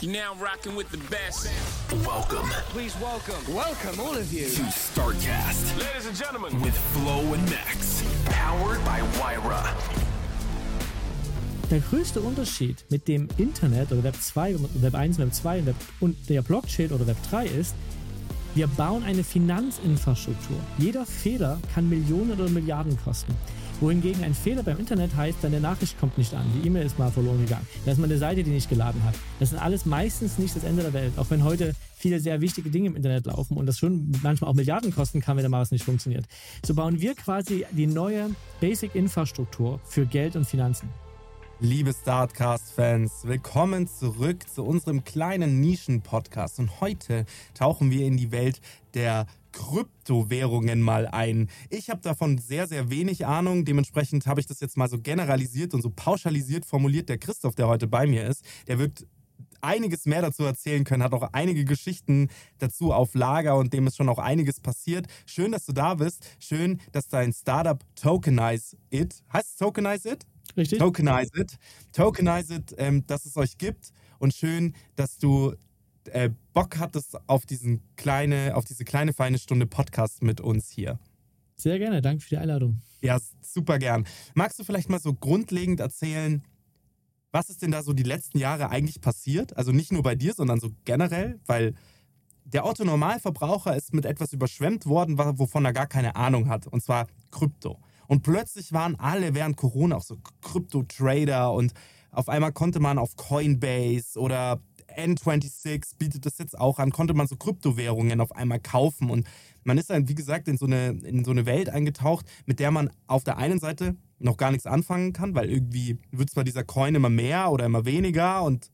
You're now rocking with the best. Welcome Please welcome, welcome all of you. to StarCast Ladies and gentlemen, with Flo and Max. Powered by Wyra. Der größte Unterschied mit dem Internet oder Web 2, Web 1, Web 2 und, Web, und der Blockchain oder Web 3 ist, wir bauen eine Finanzinfrastruktur. Jeder Fehler kann Millionen oder Milliarden kosten. Wohingegen ein Fehler beim Internet heißt, deine Nachricht kommt nicht an, die E-Mail ist mal verloren gegangen, da ist mal eine Seite, die nicht geladen hat. Das sind alles meistens nicht das Ende der Welt, auch wenn heute viele sehr wichtige Dinge im Internet laufen und das schon manchmal auch Milliarden kosten kann, wenn da mal was nicht funktioniert. So bauen wir quasi die neue Basic-Infrastruktur für Geld und Finanzen. Liebe Startcast-Fans, willkommen zurück zu unserem kleinen Nischen-Podcast. Und heute tauchen wir in die Welt der Kryptowährungen mal ein. Ich habe davon sehr, sehr wenig Ahnung. Dementsprechend habe ich das jetzt mal so generalisiert und so pauschalisiert formuliert. Der Christoph, der heute bei mir ist, der wird einiges mehr dazu erzählen können, hat auch einige Geschichten dazu auf Lager und dem ist schon auch einiges passiert. Schön, dass du da bist. Schön, dass dein Startup Tokenize It, heißt es Tokenize It? Richtig? Tokenize It. Tokenize It, ähm, dass es euch gibt und schön, dass du äh, Bock hattest auf, diesen kleine, auf diese kleine feine Stunde Podcast mit uns hier. Sehr gerne, danke für die Einladung. Ja, super gern. Magst du vielleicht mal so grundlegend erzählen, was ist denn da so die letzten Jahre eigentlich passiert? Also nicht nur bei dir, sondern so generell, weil der Otto Normalverbraucher ist mit etwas überschwemmt worden, wovon er gar keine Ahnung hat, und zwar Krypto. Und plötzlich waren alle während Corona auch so Krypto-Trader und auf einmal konnte man auf Coinbase oder N26 bietet das jetzt auch an, konnte man so Kryptowährungen auf einmal kaufen? Und man ist dann, wie gesagt, in so, eine, in so eine Welt eingetaucht, mit der man auf der einen Seite noch gar nichts anfangen kann, weil irgendwie wird zwar dieser Coin immer mehr oder immer weniger und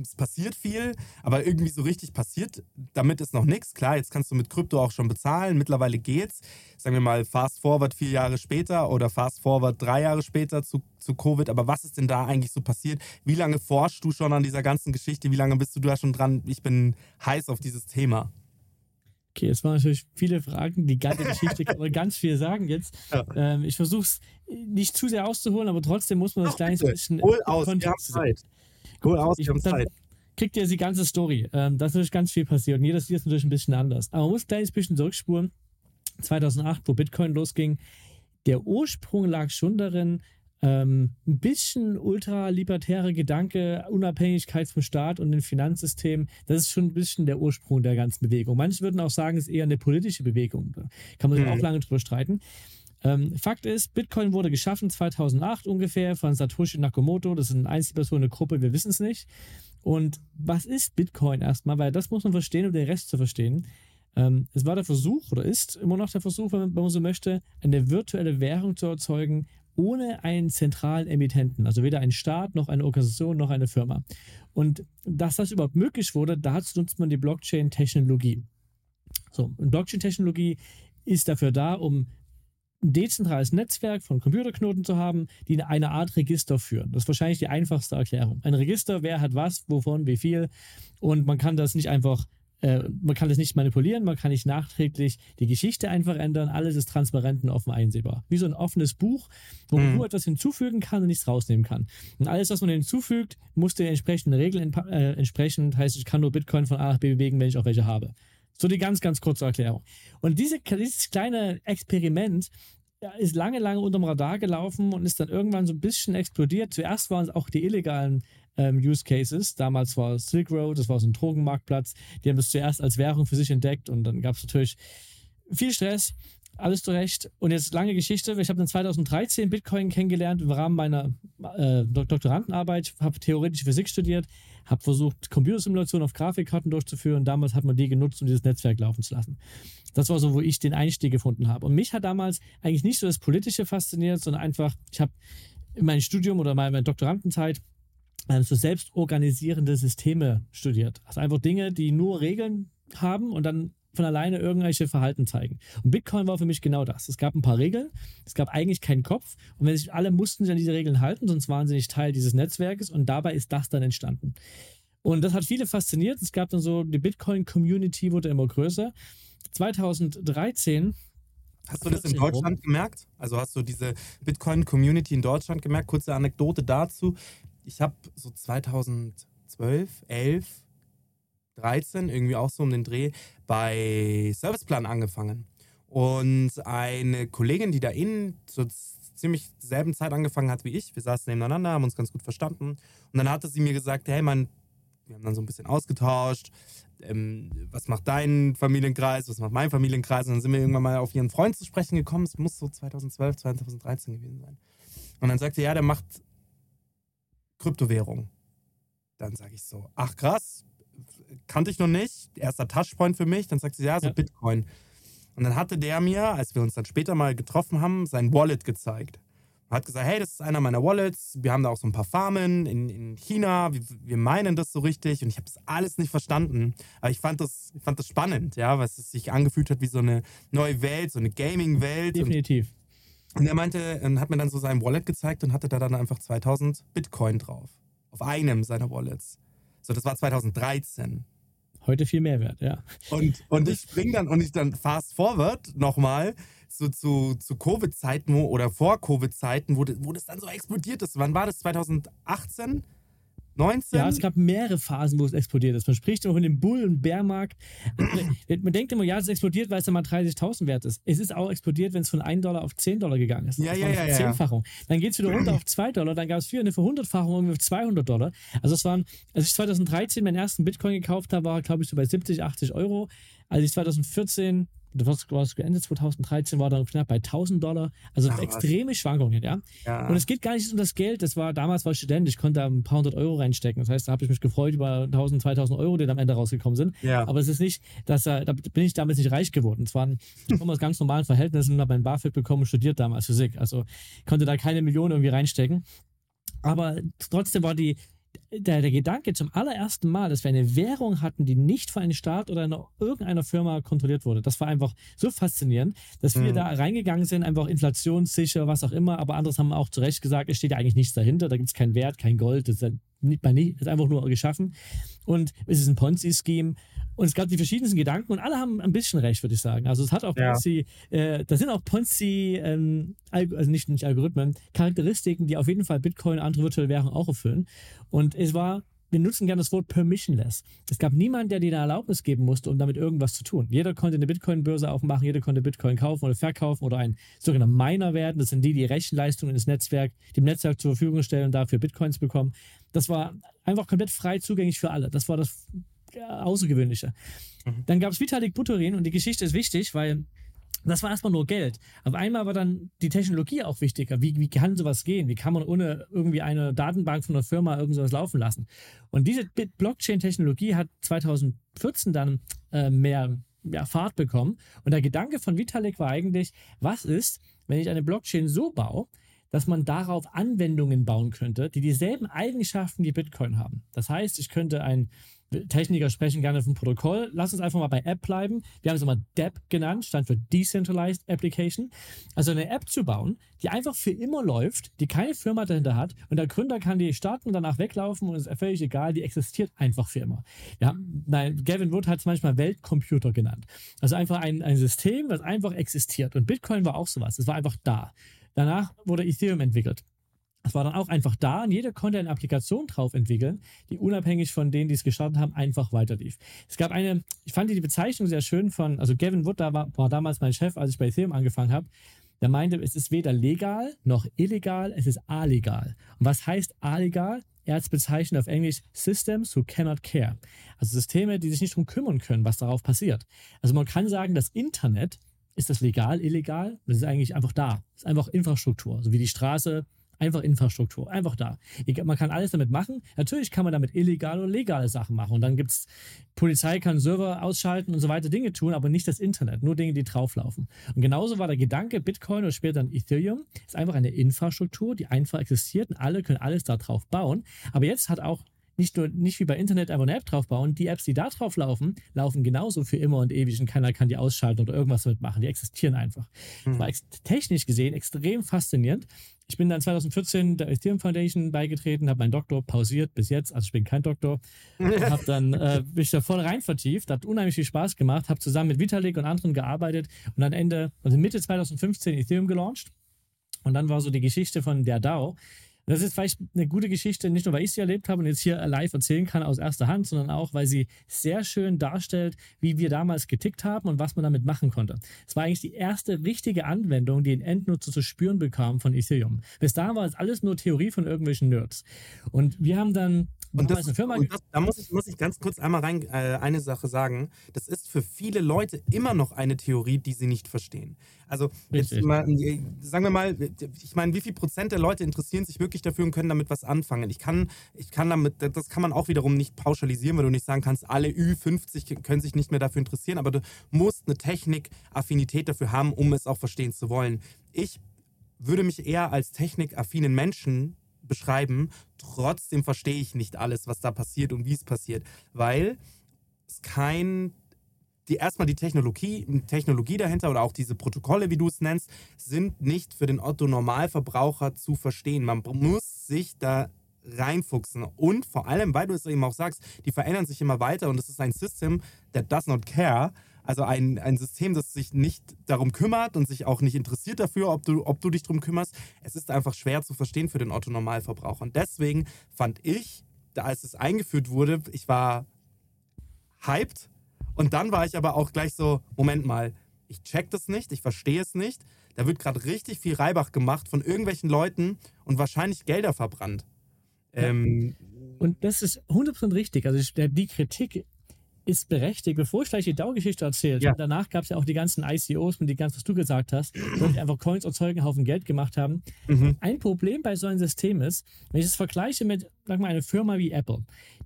es passiert viel, aber irgendwie so richtig passiert damit ist noch nichts. Klar, jetzt kannst du mit Krypto auch schon bezahlen. Mittlerweile geht's. Sagen wir mal fast forward vier Jahre später oder fast forward drei Jahre später zu, zu Covid. Aber was ist denn da eigentlich so passiert? Wie lange forschst du schon an dieser ganzen Geschichte? Wie lange bist du da schon dran? Ich bin heiß auf dieses Thema. Okay, es waren natürlich viele Fragen. Die ganze Geschichte kann man ganz viel sagen jetzt. Ja. Ähm, ich versuche es nicht zu sehr auszuholen, aber trotzdem muss man das Ach, kleines bitte. bisschen Hol aus, wir haben Kontext. Zeit. Hol aus, Ich, dann Zeit. kriegt ihr die ganze Story. Ähm, da ist natürlich ganz viel passiert und jedes Jahr ist natürlich ein bisschen anders. Aber man muss ein kleines bisschen zurückspuren. 2008, wo Bitcoin losging, der Ursprung lag schon darin, ähm, ein bisschen ultralibertäre Gedanke, Unabhängigkeit vom Staat und dem Finanzsystem, das ist schon ein bisschen der Ursprung der ganzen Bewegung. Manche würden auch sagen, es ist eher eine politische Bewegung. Da kann man sich Mhm. auch lange drüber streiten. Ähm, Fakt ist, Bitcoin wurde geschaffen 2008 ungefähr von Satoshi Nakamoto. Das ist eine Einzelperson, eine Gruppe, wir wissen es nicht. Und was ist Bitcoin erstmal? Weil das muss man verstehen, um den Rest zu verstehen. Ähm, es war der Versuch oder ist immer noch der Versuch, wenn man, so möchte, eine virtuelle Währung zu erzeugen, ohne einen zentralen Emittenten. Also weder ein Staat, noch eine Organisation, noch eine Firma. Und dass das überhaupt möglich wurde, dazu nutzt man die Blockchain-Technologie. So, Blockchain-Technologie ist dafür da, um ein dezentrales Netzwerk von Computerknoten zu haben, die eine Art Register führen. Das ist wahrscheinlich die einfachste Erklärung. Ein Register, wer hat was, wovon, wie viel. Und man kann das nicht einfach, äh, man kann das nicht manipulieren, man kann nicht nachträglich die Geschichte einfach ändern. Alles ist transparent und offen einsehbar. Wie so ein offenes Buch, wo man Mhm. nur etwas hinzufügen kann und nichts rausnehmen kann. Und alles, was man hinzufügt, muss den entsprechenden Regeln äh, entsprechen. Heißt, ich kann nur Bitcoin von A nach B bewegen, wenn ich auch welche habe. So die ganz, ganz kurze Erklärung. Und diese, dieses kleine Experiment ist lange, lange unterm Radar gelaufen und ist dann irgendwann so ein bisschen explodiert. Zuerst waren es auch die illegalen ähm, Use Cases. Damals war es Silk Road, das war so ein Drogenmarktplatz. Die haben das zuerst als Währung für sich entdeckt und dann gab es natürlich viel Stress. Alles zurecht. Und jetzt lange Geschichte. Ich habe dann 2013 Bitcoin kennengelernt im Rahmen meiner äh, Dok- Doktorandenarbeit, habe theoretische Physik studiert, habe versucht, Computersimulationen auf Grafikkarten durchzuführen. Damals hat man die genutzt, um dieses Netzwerk laufen zu lassen. Das war so, wo ich den Einstieg gefunden habe. Und mich hat damals eigentlich nicht so das Politische fasziniert, sondern einfach, ich habe in meinem Studium oder meiner Doktorandenzeit ähm, so selbstorganisierende Systeme studiert. Also einfach Dinge, die nur Regeln haben und dann von alleine irgendwelche Verhalten zeigen. Und Bitcoin war für mich genau das. Es gab ein paar Regeln, es gab eigentlich keinen Kopf und wenn sich alle mussten sich an diese Regeln halten, sonst waren sie nicht Teil dieses Netzwerkes und dabei ist das dann entstanden. Und das hat viele fasziniert. Es gab dann so, die Bitcoin-Community wurde immer größer. 2013 Hast du das in 14 rum. Deutschland gemerkt? Also hast du diese Bitcoin-Community in Deutschland gemerkt? Kurze Anekdote dazu. Ich habe so 2012, 11, 13, irgendwie auch so um den Dreh, bei Serviceplan angefangen. Und eine Kollegin, die da in zur ziemlich selben Zeit angefangen hat wie ich, wir saßen nebeneinander, haben uns ganz gut verstanden. Und dann hatte sie mir gesagt, hey Mann, wir haben dann so ein bisschen ausgetauscht, ähm, was macht dein Familienkreis, was macht mein Familienkreis? Und dann sind wir irgendwann mal auf ihren Freund zu sprechen gekommen. Es muss so 2012, 2013 gewesen sein. Und dann sagte er, ja, der macht Kryptowährung. Dann sage ich so, ach krass, kannte ich noch nicht. Erster Touchpoint für mich. Dann sagt sie, ja, so Ja. Bitcoin. Und dann hatte der mir, als wir uns dann später mal getroffen haben, sein Wallet gezeigt. Und hat gesagt, hey, das ist einer meiner Wallets. Wir haben da auch so ein paar Farmen in, in China. Wir, wir meinen das so richtig. Und ich habe das alles nicht verstanden. Aber ich fand das, ich fand das spannend, ja, weil es sich angefühlt hat wie so eine neue Welt, so eine Gaming-Welt. Und Definitiv. und er meinte, und hat mir dann so sein Wallet gezeigt und hatte da dann einfach 2000 Bitcoin drauf. Auf einem seiner Wallets. So, das war 2013. Heute viel mehr wert, ja. Und, und ich spring dann und ich dann fast forward nochmal so zu, zu Covid-Zeiten oder vor Covid-Zeiten, wo, wo das dann so explodiert ist. Wann war das? 2018? 19? Ja, es gab mehrere Phasen, wo es explodiert ist. Man spricht auch in dem Bull- und Bärmarkt. Man denkt immer, ja, es explodiert, weil es dann mal 30.000 wert ist. Es ist auch explodiert, wenn es von 1 Dollar auf 10 Dollar gegangen ist. Ja, Das ja, war ja, ja. Verzehnfachung. Dann geht es wieder runter auf 2 Dollar, dann gab es wieder eine Verhundertfachung irgendwie auf 200 Dollar. Also es waren, als ich 2013 meinen ersten Bitcoin gekauft habe, war glaube ich so bei 70, 80 Euro. Als ich 2014 das war es Ende 2013 war dann knapp bei 1000 Dollar. Also Ach, was. extreme Schwankungen, ja. Ja. Und es geht gar nicht um das Geld. Das war damals war ich Student, ich konnte da ein paar hundert Euro reinstecken. Das heißt, da habe ich mich gefreut über 1000, 2000 Euro, die dann am Ende rausgekommen sind. Ja. Aber es ist nicht, dass da, da bin ich damals nicht reich geworden. Es waren ich komme aus ganz normalen Verhältnissen habe mein BAföG bekommen und studiert damals Physik. Also konnte da keine Millionen irgendwie reinstecken. Aber trotzdem war die, der, der Gedanke zum allerersten Mal, dass wir eine Währung hatten, die nicht von einem Staat oder einer, irgendeiner Firma kontrolliert wurde, das war einfach so faszinierend, dass wir Mhm. da reingegangen sind, einfach inflationssicher, was auch immer, aber anderes haben auch zu Recht gesagt, es steht ja eigentlich nichts dahinter, da gibt es keinen Wert, kein Gold, das ist, ja nicht, mal das ist einfach nur geschaffen und es ist ein Ponzi-Scheme und es gab die verschiedensten Gedanken und alle haben ein bisschen recht, würde ich sagen. Also es hat auch Ja. Ponzi, äh, da sind auch Ponzi, ähm, also nicht, nicht Algorithmen, Charakteristiken, die auf jeden Fall Bitcoin und andere virtuelle Währungen auch erfüllen. Und es war, wir nutzen gerne das Wort permissionless. Es gab niemanden, der dir eine Erlaubnis geben musste, um damit irgendwas zu tun. Jeder konnte eine Bitcoin-Börse aufmachen, jeder konnte Bitcoin kaufen oder verkaufen oder ein sogenannter Miner werden. Das sind die, die Rechenleistungen ins Netzwerk, dem Netzwerk zur Verfügung stellen und dafür Bitcoins bekommen. Das war einfach komplett frei zugänglich für alle. Das war das äh, Außergewöhnliche. Dann gab es Vitalik Buterin und die Geschichte ist wichtig, weil das war erstmal nur Geld. Auf einmal war dann die Technologie auch wichtiger. Wie, wie kann sowas gehen? Wie kann man ohne irgendwie eine Datenbank von einer Firma irgend sowas laufen lassen? Und diese Blockchain-Technologie hat 2014 dann äh, mehr ja, Fahrt bekommen. Und der Gedanke von Vitalik war eigentlich, was ist, wenn ich eine Blockchain so baue, dass man darauf Anwendungen bauen könnte, die dieselben Eigenschaften wie Bitcoin haben. Das heißt, ich könnte ein Techniker sprechen gerne vom Protokoll. Lass uns einfach mal bei App bleiben. Wir haben es immer DApp genannt, stand für Decentralized Application. Also eine App zu bauen, die einfach für immer läuft, die keine Firma dahinter hat und der Gründer kann die starten und danach weglaufen und es ist völlig egal, die existiert einfach für immer. Ja, nein, Gavin Wood hat es manchmal Weltcomputer genannt. Also einfach ein, ein System, was einfach existiert. Und Bitcoin war auch sowas. Es war einfach da. Danach wurde Ethereum entwickelt. Es war dann auch einfach da und jeder konnte eine Applikation drauf entwickeln, die unabhängig von denen, die es gestartet haben, einfach weiterlief. Es gab eine, ich fand die Bezeichnung sehr schön von, also Gavin Wood da war, war damals mein Chef, als ich bei Ethereum angefangen habe. Der meinte, es ist weder legal noch illegal, es ist alegal. Und was heißt alegal? Er hat es bezeichnet auf Englisch Systems who cannot care. Also Systeme, die sich nicht darum kümmern können, was darauf passiert. Also man kann sagen, das Internet, ist das legal, illegal? Das ist eigentlich einfach da. Das ist einfach Infrastruktur, so wie die Straße, einfach Infrastruktur, einfach da. Man kann alles damit machen. Natürlich kann man damit illegale oder legale Sachen machen. Und dann gibt es, Polizei kann Server ausschalten und so weiter Dinge tun, aber nicht das Internet, nur Dinge, die drauflaufen. Und genauso war der Gedanke, Bitcoin oder später dann Ethereum, ist einfach eine Infrastruktur, die einfach existiert und alle können alles da drauf bauen. Aber jetzt hat auch nicht nur nicht wie bei Internet einfach eine App drauf bauen, die Apps, die da drauf laufen, laufen genauso für immer und ewig und keiner kann die ausschalten oder irgendwas damit machen. Die existieren einfach. Das war technisch gesehen extrem faszinierend. Ich bin dann 2014 der Ethereum Foundation beigetreten, habe meinen Doktor pausiert bis jetzt, also ich bin kein Doktor, habe dann äh, mich da voll rein vertieft, hat unheimlich viel Spaß gemacht, habe zusammen mit Vitalik und anderen gearbeitet und am Ende, also Mitte 2015 Ethereum gelauncht und dann war so die Geschichte von der DAO. Das ist vielleicht eine gute Geschichte, nicht nur weil ich sie erlebt habe und jetzt hier live erzählen kann aus erster Hand, sondern auch, weil sie sehr schön darstellt, wie wir damals getickt haben und was man damit machen konnte. Es war eigentlich die erste richtige Anwendung, die ein Endnutzer zu spüren bekam von Ethereum. Bis dahin war es alles nur Theorie von irgendwelchen Nerds. Und wir haben dann Und, das, eine Firma und das, da muss ich, muss ich ganz kurz einmal rein äh, eine Sache sagen. Das ist für viele Leute immer noch eine Theorie, die sie nicht verstehen. Also mal, äh, sagen wir mal, ich meine, wie viel Prozent der Leute interessieren sich wirklich dafür und können damit was anfangen? Ich kann, ich kann damit, das kann man auch wiederum nicht pauschalisieren, weil du nicht sagen kannst, alle Ü50 können sich nicht mehr dafür interessieren, aber du musst eine Technik-Affinität dafür haben, um es auch verstehen zu wollen. Ich würde mich eher als technikaffinen Menschen beschreiben. Trotzdem verstehe ich nicht alles, was da passiert und wie es passiert, weil es kein die erstmal die Technologie, Technologie dahinter oder auch diese Protokolle, wie du es nennst, sind nicht für den Otto Normalverbraucher zu verstehen. Man muss sich da reinfuchsen und vor allem, weil du es eben auch sagst, die verändern sich immer weiter und es ist ein System that does not care. Also ein, ein System, das sich nicht darum kümmert und sich auch nicht interessiert dafür, ob du, ob du dich darum kümmerst. Es ist einfach schwer zu verstehen für den Otto Normalverbraucher. Und deswegen fand ich, da als es eingeführt wurde, ich war hyped. Und dann war ich aber auch gleich so, Moment mal, ich check das nicht, ich verstehe es nicht. Da wird gerade richtig viel Reibach gemacht von irgendwelchen Leuten und wahrscheinlich Gelder verbrannt. Ähm, Und das ist 100% richtig. Also die Kritik ist berechtigt. Bevor ich gleich die Dauergeschichte erzähle, Ja. danach gab es ja auch die ganzen ICOs mit die ganz, was du gesagt hast, wo die einfach Coins erzeugen, einen Haufen Geld gemacht haben. Mhm. Ein Problem bei so einem System ist, wenn ich es vergleiche mit, sag mal, einer Firma wie Apple,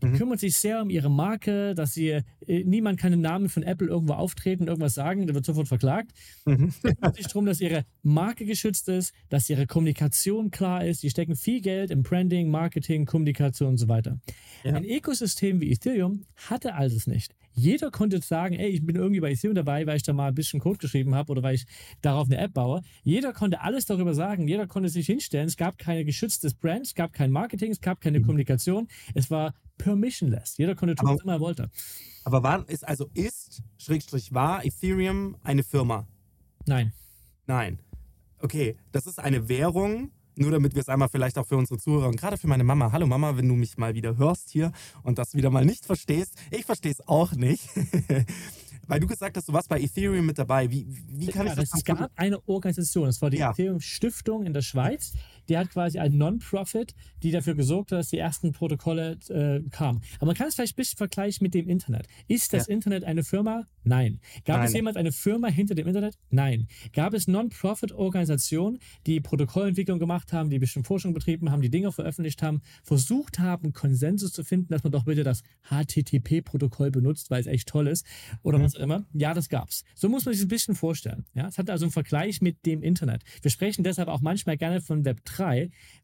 die Mhm. kümmert sich sehr um ihre Marke, dass sie, äh, niemand kann im Namen von Apple irgendwo auftreten und irgendwas sagen, der wird sofort verklagt. Mhm. Es kümmert sich darum, dass ihre Marke geschützt ist, dass ihre Kommunikation klar ist. Die stecken viel Geld im Branding, Marketing, Kommunikation und so weiter. Ja. Ein Ökosystem wie Ethereum hatte alles nicht. Jeder konnte sagen, ey, ich bin irgendwie bei Ethereum dabei, weil ich da mal ein bisschen Code geschrieben habe oder weil ich darauf eine App baue. Jeder konnte alles darüber sagen. Jeder konnte sich hinstellen. Es gab keine geschütztes Brand, es gab kein Marketing, es gab keine Kommunikation. Es war permissionless. Jeder konnte tun, Mhm. Aber- was immer er wollte. aber war, ist, also ist, Schrägstrich, war Ethereum eine Firma? Nein. Nein. Okay, das ist eine Währung, nur damit wir es einmal vielleicht auch für unsere Zuhörer und gerade für meine Mama. Hallo Mama, wenn du mich mal wieder hörst hier und das wieder mal nicht verstehst. Ich verstehe es auch nicht. Weil du gesagt hast, du warst bei Ethereum mit dabei. Wie, wie kann ja, ich das es gab eine Organisation, das war die Ja. Ethereum Stiftung in der Schweiz. Die hat quasi ein Non-Profit, die dafür gesorgt hat, dass die ersten Protokolle äh, kamen. Aber man kann es vielleicht ein bisschen vergleichen mit dem Internet. Ist das Internet eine Firma? Nein. Gab es Nein. jemand eine Firma hinter dem Internet? Nein. Gab es Non-Profit-Organisationen, die Protokollentwicklung gemacht haben, die bestimmt Forschung betrieben haben, die Dinge veröffentlicht haben, versucht haben, Konsensus zu finden, dass man doch bitte das HTTP-Protokoll benutzt, weil es echt toll ist oder was auch immer? Ja, das gab's. So muss man sich ein bisschen vorstellen. Ja, es hat also einen Vergleich mit dem Internet. Wir sprechen deshalb auch manchmal gerne von Web 3,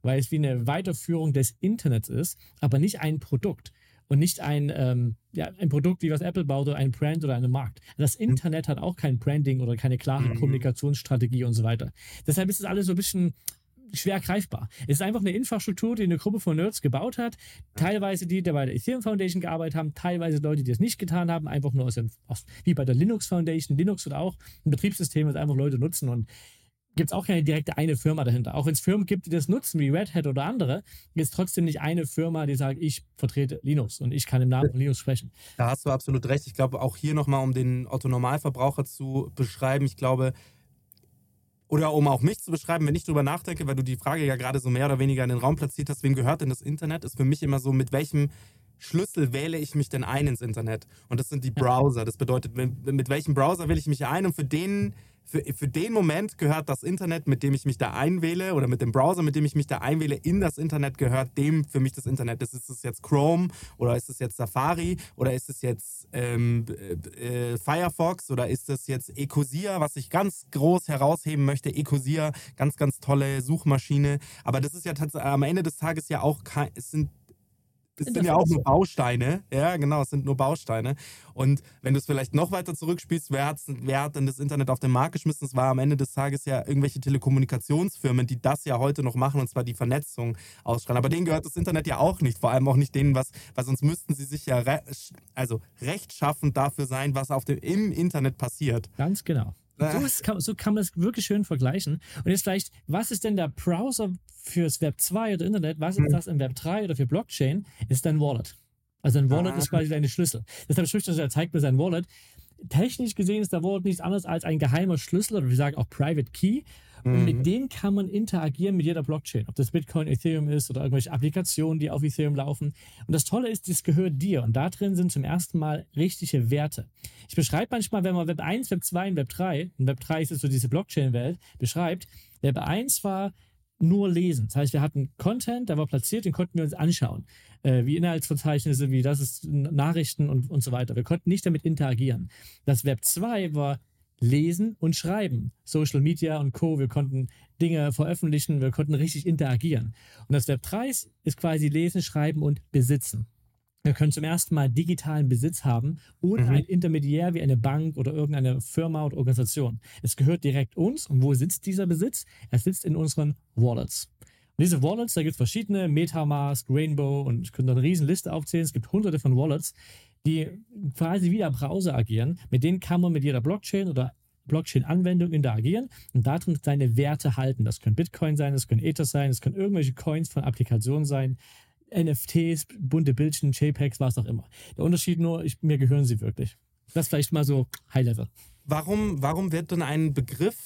weil es wie eine Weiterführung des Internets ist, aber nicht ein Produkt und nicht ein, ähm, ja, ein Produkt, wie was Apple baut oder ein Brand oder eine Markt. Das Internet hat auch kein Branding oder keine klare Mhm. Kommunikationsstrategie und so weiter. Deshalb ist es alles so ein bisschen schwer greifbar. Es ist einfach eine Infrastruktur, die eine Gruppe von Nerds gebaut hat. Teilweise die, die bei der Ethereum Foundation gearbeitet haben, teilweise Leute, die es nicht getan haben, einfach nur aus, dem, aus wie bei der Linux Foundation. Linux wird auch ein Betriebssystem, das einfach Leute nutzen und gibt es auch keine direkte eine Firma dahinter. Auch wenn es Firmen gibt, die das nutzen, wie Red Hat oder andere, ist trotzdem nicht eine Firma, die sagt, ich vertrete Linux und ich kann im Namen von Linux sprechen. Da hast du absolut recht. Ich glaube, auch hier nochmal, um den Otto-Normalverbraucher zu beschreiben, ich glaube, oder um auch mich zu beschreiben, wenn ich drüber nachdenke, weil du die Frage ja gerade so mehr oder weniger in den Raum platziert hast, wem gehört denn das Internet, ist für mich immer so, mit welchem Schlüssel wähle ich mich denn ein ins Internet? Und das sind die Browser. Das bedeutet, mit, mit welchem Browser wähle ich mich ein? Und für den, für, für den Moment gehört das Internet, mit dem ich mich da einwähle, oder mit dem Browser, mit dem ich mich da einwähle, in das Internet gehört dem für mich das Internet. Das ist es jetzt Chrome oder ist es jetzt Safari oder ist es jetzt ähm, äh, äh, Firefox oder ist es jetzt Ecosia, was ich ganz groß herausheben möchte. Ecosia, ganz, ganz tolle Suchmaschine. Aber das ist ja am Ende des Tages ja auch kein, es sind es sind ja auch nur Bausteine. Ja, genau, es sind nur Bausteine. Und wenn du es vielleicht noch weiter zurückspielst, wer, hat's, wer hat denn das Internet auf den Markt geschmissen? Es war am Ende des Tages ja irgendwelche Telekommunikationsfirmen, die das ja heute noch machen, und zwar die Vernetzung ausstrahlen. Aber denen gehört das Internet ja auch nicht, vor allem auch nicht denen, was, weil sonst müssten sie sich ja re also rechtschaffend dafür sein, was auf dem, im Internet passiert. Ganz genau. So, ist, kann, so kann man es wirklich schön vergleichen. Und jetzt vielleicht, was ist denn der Browser fürs Web 2 oder Internet? Was ist Hm. das im Web 3 oder für Blockchain? Ist dein Wallet. Also ein Wallet Ah. ist quasi deine Schlüssel. Deshalb spricht er, er zeigt mir sein Wallet. Technisch gesehen ist der Wallet nichts anderes als ein geheimer Schlüssel oder wir sagen auch Private Key. Und Mhm. mit denen kann man interagieren mit jeder Blockchain. Ob das Bitcoin, Ethereum ist oder irgendwelche Applikationen, die auf Ethereum laufen. Und das Tolle ist, das gehört dir. Und da drin sind zum ersten Mal richtige Werte. Ich beschreibe manchmal, wenn man Web 1, Web 2 und Web 3, und Web 3 ist jetzt so diese Blockchain-Welt, beschreibt, Web 1 war nur lesen. Das heißt, wir hatten Content, der war platziert, den konnten wir uns anschauen. Äh, wie Inhaltsverzeichnisse, wie das ist Nachrichten und, und so weiter. Wir konnten nicht damit interagieren. Das Web 2 war lesen und schreiben. Social Media und Co. Wir konnten Dinge veröffentlichen, wir konnten richtig interagieren. Und das Web 3 ist quasi lesen, schreiben und besitzen. Wir können zum ersten Mal digitalen Besitz haben, ohne Mhm. ein Intermediär wie eine Bank oder irgendeine Firma oder Organisation. Es gehört direkt uns. Und wo sitzt dieser Besitz? Er sitzt in unseren Wallets. Und diese Wallets, da gibt es verschiedene, Metamask, Rainbow und ich könnte eine riesen Liste aufzählen. Es gibt hunderte von Wallets, die quasi wie der Browser agieren. Mit denen kann man mit jeder Blockchain oder Blockchain-Anwendung interagieren und darin seine Werte halten. Das können Bitcoin sein, das können Ether sein, das können irgendwelche Coins von Applikationen sein, NFTs, bunte Bildchen, JPEGs, was auch immer. Der Unterschied nur, ich, mir gehören sie wirklich. Das vielleicht mal so High-Level. Warum, warum wird denn ein Begriff,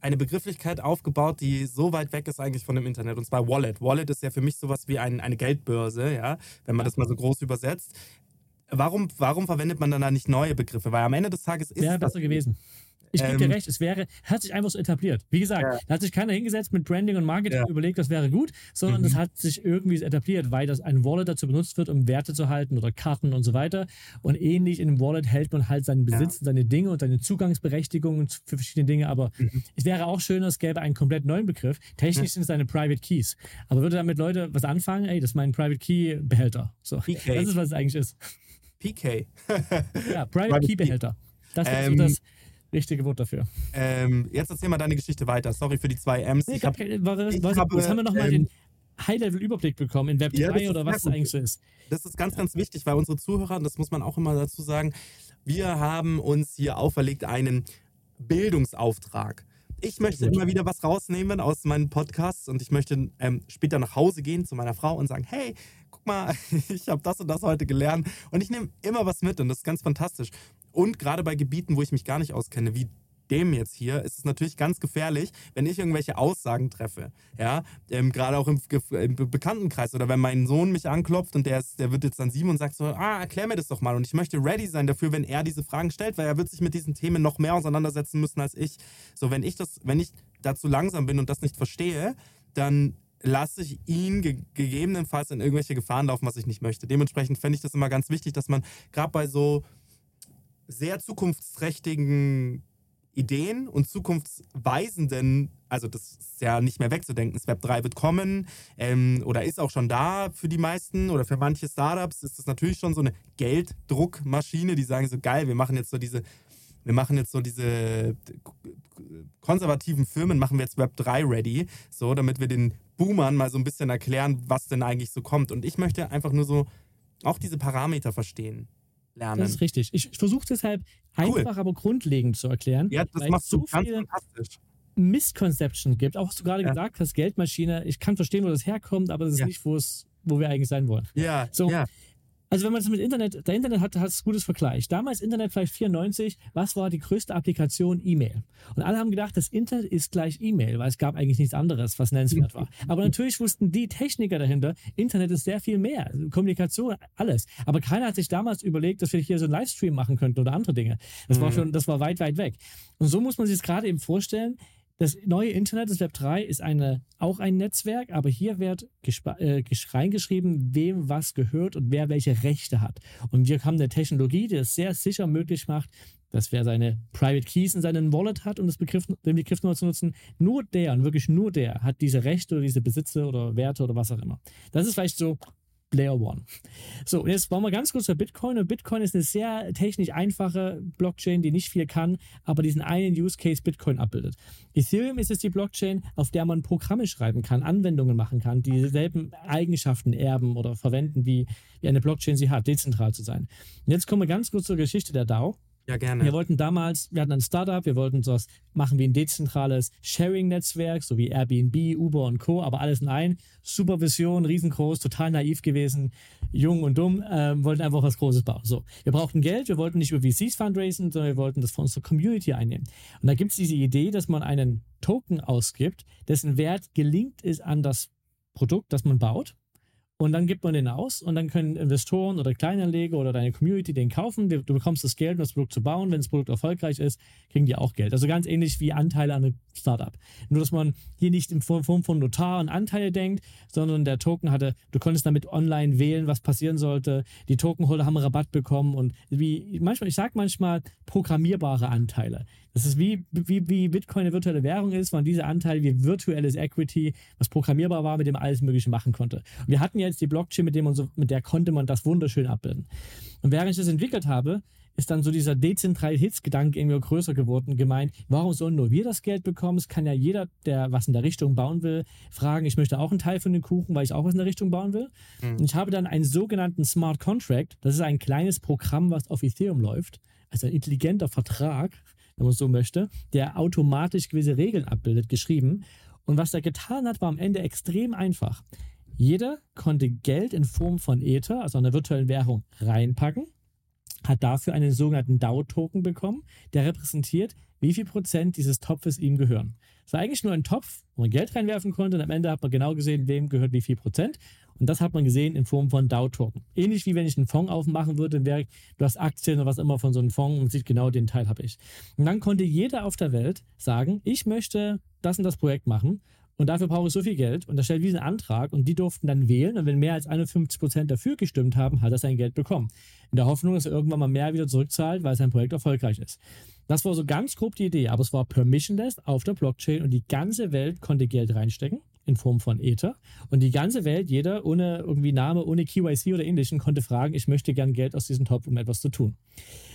eine Begrifflichkeit aufgebaut, die so weit weg ist eigentlich von dem Internet? Und zwar Wallet. Wallet ist ja für mich sowas wie ein, eine Geldbörse, ja, wenn man das mal so groß übersetzt. Warum, warum verwendet man dann da nicht neue Begriffe? Weil am Ende des Tages ist Wäre das besser gewesen. Ich gebe Ähm, dir recht, es wäre, hat sich einfach so etabliert. Wie gesagt, Ja. da hat sich keiner hingesetzt mit Branding und Marketing Ja. und überlegt, das wäre gut, sondern Mhm. es hat sich irgendwie etabliert, weil das ein Wallet dazu benutzt wird, um Werte zu halten oder Karten und so weiter. Und ähnlich in einem Wallet hält man halt seinen Besitz, seine Dinge und seine Zugangsberechtigungen für verschiedene Dinge. Aber Mhm. es wäre auch schöner, es gäbe einen komplett neuen Begriff. Technisch sind es seine Private Keys. Aber würde damit Leute was anfangen, ey, das ist mein Private Key Behälter. So. PK. Das ist, was es eigentlich ist. PK. Ja, Private Private Key Key. Behälter. Das ist so Ähm, das richtige Wort dafür. ähm, jetzt erzähl mal deine Geschichte weiter. Sorry für die zwei M's. Nee, ich hab, war- ich war- habe, jetzt haben wir nochmal ähm, den High-Level-Überblick bekommen in Web 3 Ja, oder was es eigentlich so ist. das ist ganz, ganz wichtig, weil unsere Zuhörer, und das muss man auch immer dazu sagen, wir haben uns hier auferlegt einen Bildungsauftrag. Ich möchte immer wieder was rausnehmen aus meinen Podcasts und ich möchte ähm, später nach Hause gehen zu meiner Frau und sagen, hey, guck mal, ich habe das und das heute gelernt und ich nehme immer was mit und das ist ganz fantastisch. Und gerade bei Gebieten, wo ich mich gar nicht auskenne, wie dem jetzt hier, ist es natürlich ganz gefährlich, wenn ich irgendwelche Aussagen treffe. Ja, ähm, gerade auch im, im Be- Bekanntenkreis oder wenn mein Sohn mich anklopft und der, ist, der wird jetzt dann sieben und sagt so, ah, erklär mir das doch mal. Und ich möchte ready sein dafür, wenn er diese Fragen stellt, weil er wird sich mit diesen Themen noch mehr auseinandersetzen müssen als ich. So, wenn ich das, wenn ich dazu langsam bin und das nicht verstehe, dann lasse ich ihn ge gegebenenfalls in irgendwelche Gefahren laufen, was ich nicht möchte. Dementsprechend fände ich das immer ganz wichtig, dass man gerade bei so sehr zukunftsträchtigen Ideen und zukunftsweisenden, also das ist ja nicht mehr wegzudenken, das Web 3 wird kommen ähm, oder ist auch schon da für die meisten oder für manche Startups ist das natürlich schon so eine Gelddruckmaschine, die sagen so geil, wir machen jetzt so diese, wir machen jetzt so diese konservativen Firmen, machen wir jetzt Web 3 ready, so damit wir den Boomern mal so ein bisschen erklären, was denn eigentlich so kommt. Und ich möchte einfach nur so auch diese Parameter verstehen lernen. Das ist richtig. Ich, ich versuche deshalb Cool. einfach, aber grundlegend zu erklären. Ja, das machst es du so ganz viele fantastisch. Misconceptions gibt. Auch was du gerade Ja. gesagt hast, Geldmaschine. Ich kann verstehen, wo das herkommt, aber das ist Ja. nicht, wo es, wo wir eigentlich sein wollen. Ja, So, ja. Also wenn man das mit Internet, der Internet hat, hat es gutes Vergleich. Damals Internet vielleicht 94, was war die größte Applikation? E-Mail. Und alle haben gedacht, das Internet ist gleich E-Mail, weil es gab eigentlich nichts anderes, was nennenswert war. Aber natürlich wussten die Techniker dahinter, Internet ist sehr viel mehr. Kommunikation, alles. Aber keiner hat sich damals überlegt, dass wir hier so einen Livestream machen könnten oder andere Dinge. Das war Mhm. schon, das war weit, weit weg. Und so muss man sich es gerade eben vorstellen. Das neue Internet, das Web 3, ist eine, auch ein Netzwerk, aber hier wird äh, gesch- reingeschrieben, wem was gehört und wer welche Rechte hat. Und wir haben eine Technologie, die es sehr sicher möglich macht, dass wer seine Private Keys in seinem Wallet hat, um das Begriff, den Begriff nur zu nutzen, nur der und wirklich nur der hat diese Rechte oder diese Besitze oder Werte oder was auch immer. Das ist vielleicht so Layer One. So, jetzt wollen wir ganz kurz bei Bitcoin. Und Bitcoin ist eine sehr technisch einfache Blockchain, die nicht viel kann, aber diesen einen Use Case Bitcoin abbildet. Ethereum ist es die Blockchain, auf der man Programme schreiben kann, Anwendungen machen kann, die dieselben Eigenschaften erben oder verwenden, wie, wie eine Blockchain sie hat, dezentral zu sein. Und jetzt kommen wir ganz kurz zur Geschichte der DAO. Ja, gerne. Wir wollten damals, wir hatten ein Startup, wir wollten sowas machen wie ein dezentrales Sharing-Netzwerk, so wie Airbnb, Uber und Co., aber alles in ein. Super Vision, riesengroß, total naiv gewesen, jung und dumm, ähm, wollten einfach was Großes bauen. So, wir brauchten Geld, wir wollten nicht über VCs fundraisen, sondern wir wollten das für unsere Community einnehmen. Und da gibt es diese Idee, dass man einen Token ausgibt, dessen Wert gelingt ist an das Produkt, das man baut. Und dann gibt man den aus und dann können Investoren oder Kleinanleger oder deine Community den kaufen. Du bekommst das Geld, um das Produkt zu bauen. Wenn das Produkt erfolgreich ist, kriegen die auch Geld. Also ganz ähnlich wie Anteile an einem Startup. Nur, dass man hier nicht in Form von Notar und Anteile denkt, sondern der Token hatte, du konntest damit online wählen, was passieren sollte. Die Tokenholder haben Rabatt bekommen und wie manchmal, ich sage manchmal programmierbare Anteile. Das ist wie, wie, wie Bitcoin eine virtuelle Währung ist, waren diese Anteile wie virtuelles Equity, was programmierbar war, mit dem alles Mögliche machen konnte. Und wir hatten jetzt die Blockchain, mit, dem man so, mit der konnte man das wunderschön abbilden. Und während ich das entwickelt habe, ist dann so dieser Dezentralitätsgedanke irgendwie größer geworden, gemeint, warum sollen nur wir das Geld bekommen? Es kann ja jeder, der was in der Richtung bauen will, fragen, ich möchte auch einen Teil von den Kuchen, weil ich auch was in der Richtung bauen will. Mhm. Und ich habe dann einen sogenannten Smart Contract, das ist ein kleines Programm, was auf Ethereum läuft, also ein intelligenter Vertrag, wenn man so möchte, der automatisch gewisse Regeln abbildet, geschrieben. Und was er getan hat, war am Ende extrem einfach. Jeder konnte Geld in Form von Ether, also einer virtuellen Währung, reinpacken, hat dafür einen sogenannten DAO-Token bekommen, der repräsentiert, wie viel Prozent dieses Topfes ihm gehören. Es war eigentlich nur ein Topf, wo man Geld reinwerfen konnte und am Ende hat man genau gesehen, wem gehört wie viel Prozent. Und das hat man gesehen in Form von DAO-Token. Ähnlich wie wenn ich einen Fonds aufmachen würde, wäre, du hast Aktien oder was immer von so einem Fonds und sieht genau den Teil habe ich. Und dann konnte jeder auf der Welt sagen, ich möchte das und das Projekt machen und dafür brauche ich so viel Geld und er stellt diesen Antrag und die durften dann wählen und wenn mehr als 51 Prozent dafür gestimmt haben, hat er sein Geld bekommen. In der Hoffnung, dass er irgendwann mal mehr wieder zurückzahlt, weil sein Projekt erfolgreich ist. Das war so ganz grob die Idee, aber es war permissionless auf der Blockchain und die ganze Welt konnte Geld reinstecken in Form von Ether. Und die ganze Welt, jeder ohne irgendwie Name, ohne KYC oder ähnlichem, konnte fragen, ich möchte gern Geld aus diesem Topf, um etwas zu tun.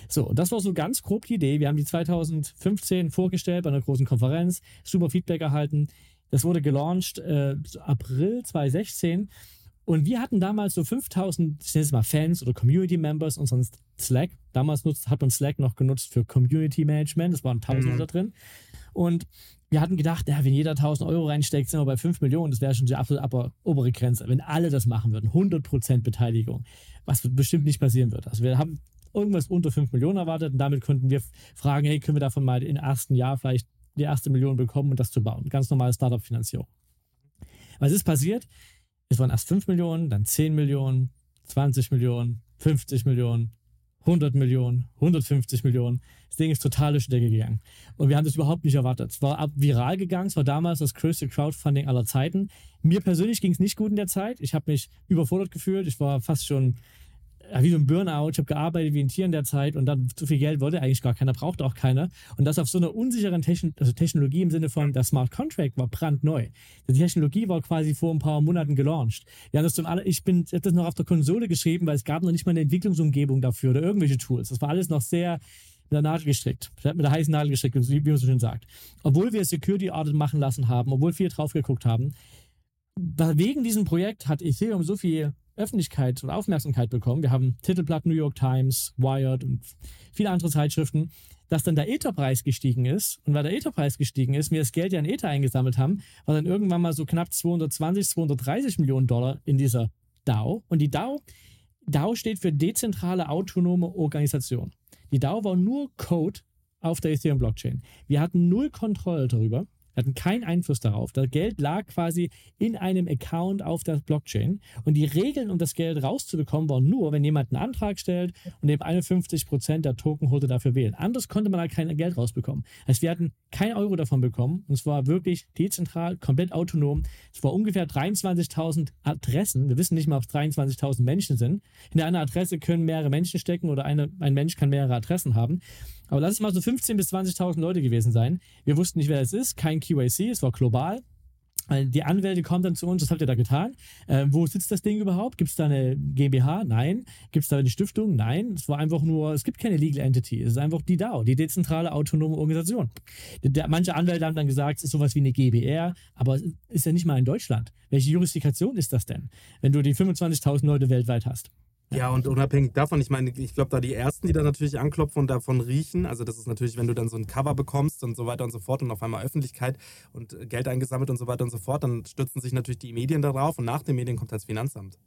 So, das war so ganz grob die Idee. Wir haben die 2015 vorgestellt bei einer großen Konferenz, super Feedback erhalten. Das wurde gelauncht äh, April 2016. Und wir hatten damals so 5000, ich nenne es mal Fans oder Community Members unseren Slack. Damals nutzt, hat man Slack noch genutzt für Community Management. Es waren 1000 mhm. da drin. Und wir hatten gedacht, ja, wenn jeder 1000 Euro reinsteckt, sind wir bei 5 Millionen. Das wäre schon die absolut aber, obere Grenze. Wenn alle das machen würden, 100% Beteiligung, was bestimmt nicht passieren wird. Also wir haben irgendwas unter 5 Millionen erwartet und damit konnten wir fragen, hey, können wir davon mal im ersten Jahr vielleicht die erste Million bekommen und das zu bauen. Ganz normale Startup-Finanzierung. Was ist passiert? Es waren erst 5 Millionen, dann 10 Millionen, 20 Millionen, 50 Millionen, 100 Millionen, 150 Millionen. Das Ding ist total durch die Decke gegangen. Und wir haben das überhaupt nicht erwartet. Es war viral gegangen. Es war damals das größte Crowdfunding aller Zeiten. Mir persönlich ging es nicht gut in der Zeit. Ich habe mich überfordert gefühlt. Ich war fast schon wie so ein Burnout. Ich habe gearbeitet wie ein Tier in der Zeit und dann so viel Geld wollte eigentlich gar keiner, brauchte auch keiner. Und das auf so einer unsicheren Techn also Technologie im Sinne von der Smart Contract war brandneu. Die Technologie war quasi vor ein paar Monaten gelauncht. Haben das zum aller, ich bin ich das noch auf der Konsole geschrieben, weil es gab noch nicht mal eine Entwicklungsumgebung dafür oder irgendwelche Tools. Das war alles noch sehr mit der Nadel gestrickt, mit der heißen Nadel gestrickt, wie man so schön sagt. Obwohl wir Security Audit machen lassen haben, obwohl wir drauf geguckt haben, wegen diesem Projekt hat Ethereum so viel Öffentlichkeit oder Aufmerksamkeit bekommen. Wir haben Titelblatt New York Times, Wired und viele andere Zeitschriften, dass dann der Etherpreis gestiegen ist. Und weil der Etherpreis gestiegen ist, wir das Geld ja in Ether eingesammelt haben, war dann irgendwann mal so knapp 220, 230 Millionen Dollar in dieser DAO. Und die DAO, DAO steht für dezentrale autonome Organisation. Die DAO war nur Code auf der Ethereum Blockchain. Wir hatten null Kontrolle darüber. Wir hatten keinen Einfluss darauf. Das Geld lag quasi in einem Account auf der Blockchain. Und die Regeln, um das Geld rauszubekommen, waren nur, wenn jemand einen Antrag stellt und eben 51% der Tokenholder dafür wählen. Anders konnte man halt kein Geld rausbekommen. Also wir hatten kein Euro davon bekommen. Und es war wirklich dezentral, komplett autonom. Es war ungefähr 23.000 Adressen. Wir wissen nicht mal, ob es 23.000 Menschen sind. In einer Adresse können mehrere Menschen stecken oder eine, ein Mensch kann mehrere Adressen haben. Aber lass es mal so 15.000 bis 20.000 Leute gewesen sein. Wir wussten nicht, wer es ist, kein QAC, es war global. Die Anwälte kommen dann zu uns, was habt ihr da getan? Äh, wo sitzt das Ding überhaupt? Gibt es da eine GmbH? Nein. Gibt es da eine Stiftung? Nein. Es war einfach nur, es gibt keine Legal Entity. Es ist einfach die DAO, die dezentrale autonome Organisation. Der, manche Anwälte haben dann gesagt, es ist sowas wie eine GBR, aber es ist ja nicht mal in Deutschland. Welche Jurisdiktion ist das denn, wenn du die 25.000 Leute weltweit hast? Ja, und unabhängig davon, ich meine, ich glaube, da die Ersten, die da natürlich anklopfen und davon riechen, also das ist natürlich, wenn du dann so ein Cover bekommst und so weiter und so fort und auf einmal Öffentlichkeit und Geld eingesammelt und so weiter und so fort, dann stürzen sich natürlich die Medien darauf und nach den Medien kommt das Finanzamt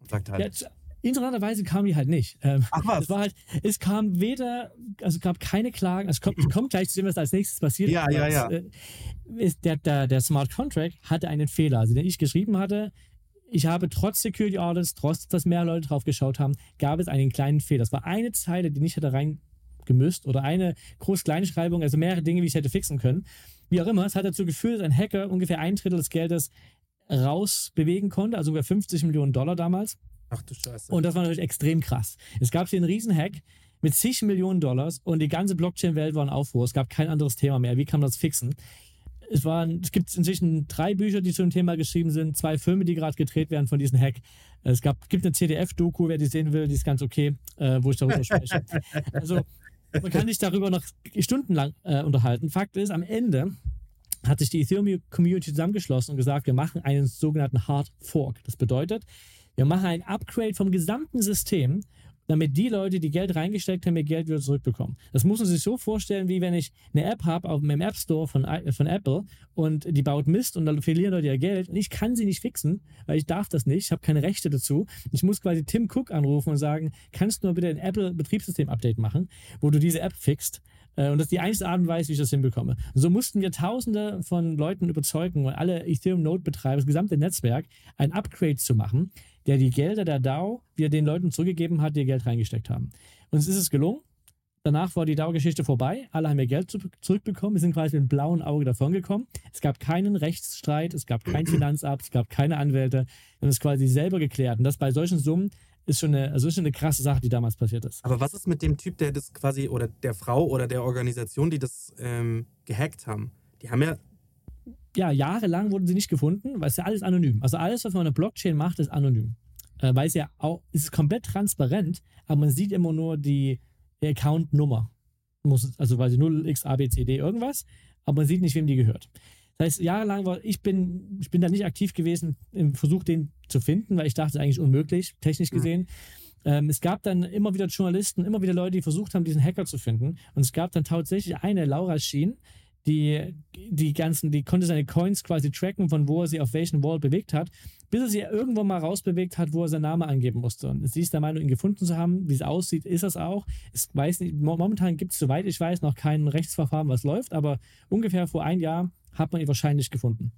und sagt halt. Ja, interessanterweise kam die halt nicht. Ähm, Ach was? Es war halt, es kam weder, also es gab keine Klagen, es kommt, kommt gleich zu dem, was als nächstes passiert. Ja, ja, Es, ja. äh, Ist der, der, der Smart Contract hatte einen Fehler, also den ich geschrieben hatte. Ich habe trotz Security Audits, trotz dass mehr Leute drauf geschaut haben, gab es einen kleinen Fehler. Das war eine Zeile, die nicht hätte reingemüsst oder eine groß-Kleinschreibung, also mehrere Dinge, wie ich hätte fixen können. Wie auch immer, es hat dazu geführt, dass ein Hacker ungefähr ein Drittel des Geldes rausbewegen konnte, also ungefähr 50 Millionen Dollar damals. Ach du Scheiße. Und das war natürlich extrem krass. Es gab hier einen Riesenhack mit zig Millionen Dollars und die ganze Blockchain-Welt war in Aufruhr. Es gab kein anderes Thema mehr. Wie kann man das fixen? Es, waren, es gibt inzwischen drei Bücher, die zu dem Thema geschrieben sind, zwei Filme, die gerade gedreht werden von diesem Hack. Es gab, gibt eine CDF-Doku, wer die sehen will, die ist ganz okay, äh, wo ich darüber spreche. Also man kann sich darüber noch stundenlang äh, unterhalten. Fakt ist, am Ende hat sich die Ethereum-Community zusammengeschlossen und gesagt, wir machen einen sogenannten Hard Fork. Das bedeutet, wir machen ein Upgrade vom gesamten System, damit die Leute, die Geld reingesteckt haben, ihr Geld wieder zurückbekommen. Das muss man sich so vorstellen, wie wenn ich eine App habe auf dem App Store von, von Apple und die baut Mist und dann verlieren Leute ihr Geld und ich kann sie nicht fixen, weil ich darf das nicht, ich habe keine Rechte dazu. Ich muss quasi Tim Cook anrufen und sagen, kannst du mal bitte ein Apple Betriebssystem-Update machen, wo du diese App fixt. Äh, Und das ist die einzige Art und Weise, wie ich das hinbekomme. So mussten wir tausende von Leuten überzeugen und alle Ethereum-Node-Betreiber, das gesamte Netzwerk, ein Upgrade zu machen, der die Gelder der DAO wieder den Leuten zurückgegeben hat, die ihr Geld reingesteckt haben. Und es ist es gelungen. Danach war die DAO-Geschichte vorbei. Alle haben ihr Geld zu, zurückbekommen. Wir sind quasi mit einem blauen Auge davongekommen. Es gab keinen Rechtsstreit, es gab kein Finanzamt, es gab keine Anwälte. Wir haben es quasi selber geklärt. Und das bei solchen Summen ist schon eine, also ist schon eine krasse Sache, die damals passiert ist. Aber was ist mit dem Typ, der das quasi, oder der Frau oder der Organisation, die das ähm, gehackt haben? Die haben ja. ja, jahrelang wurden sie nicht gefunden, weil es ja alles anonym. Also alles, was man auf Blockchain macht, ist anonym. Äh, weil es ja auch, es ist komplett transparent, aber man sieht immer nur die, die Account-Nummer. Muss- Also quasi 0xabcd irgendwas, aber man sieht nicht, wem die gehört. Das heißt, jahrelang war, ich bin, ich bin da nicht aktiv gewesen im Versuch, den zu finden, weil ich dachte, es ist eigentlich unmöglich, technisch gesehen. Ähm, es gab dann immer wieder Journalisten, immer wieder Leute, die versucht haben, diesen Hacker zu finden. Und es gab dann tatsächlich eine, Laura Sheen, die, die ganzen, die konnte seine Coins quasi tracken, von wo er sie auf welchen Wall bewegt hat, bis er sie irgendwo mal rausbewegt hat, wo er seinen Namen angeben musste. Und sie ist der Meinung, ihn gefunden zu haben. Wie es aussieht, ist es auch. Ich weiß nicht, mo- momentan gibt es, soweit ich weiß, noch kein Rechtsverfahren, was läuft, aber ungefähr vor ein Jahr hat man ihn wahrscheinlich gefunden.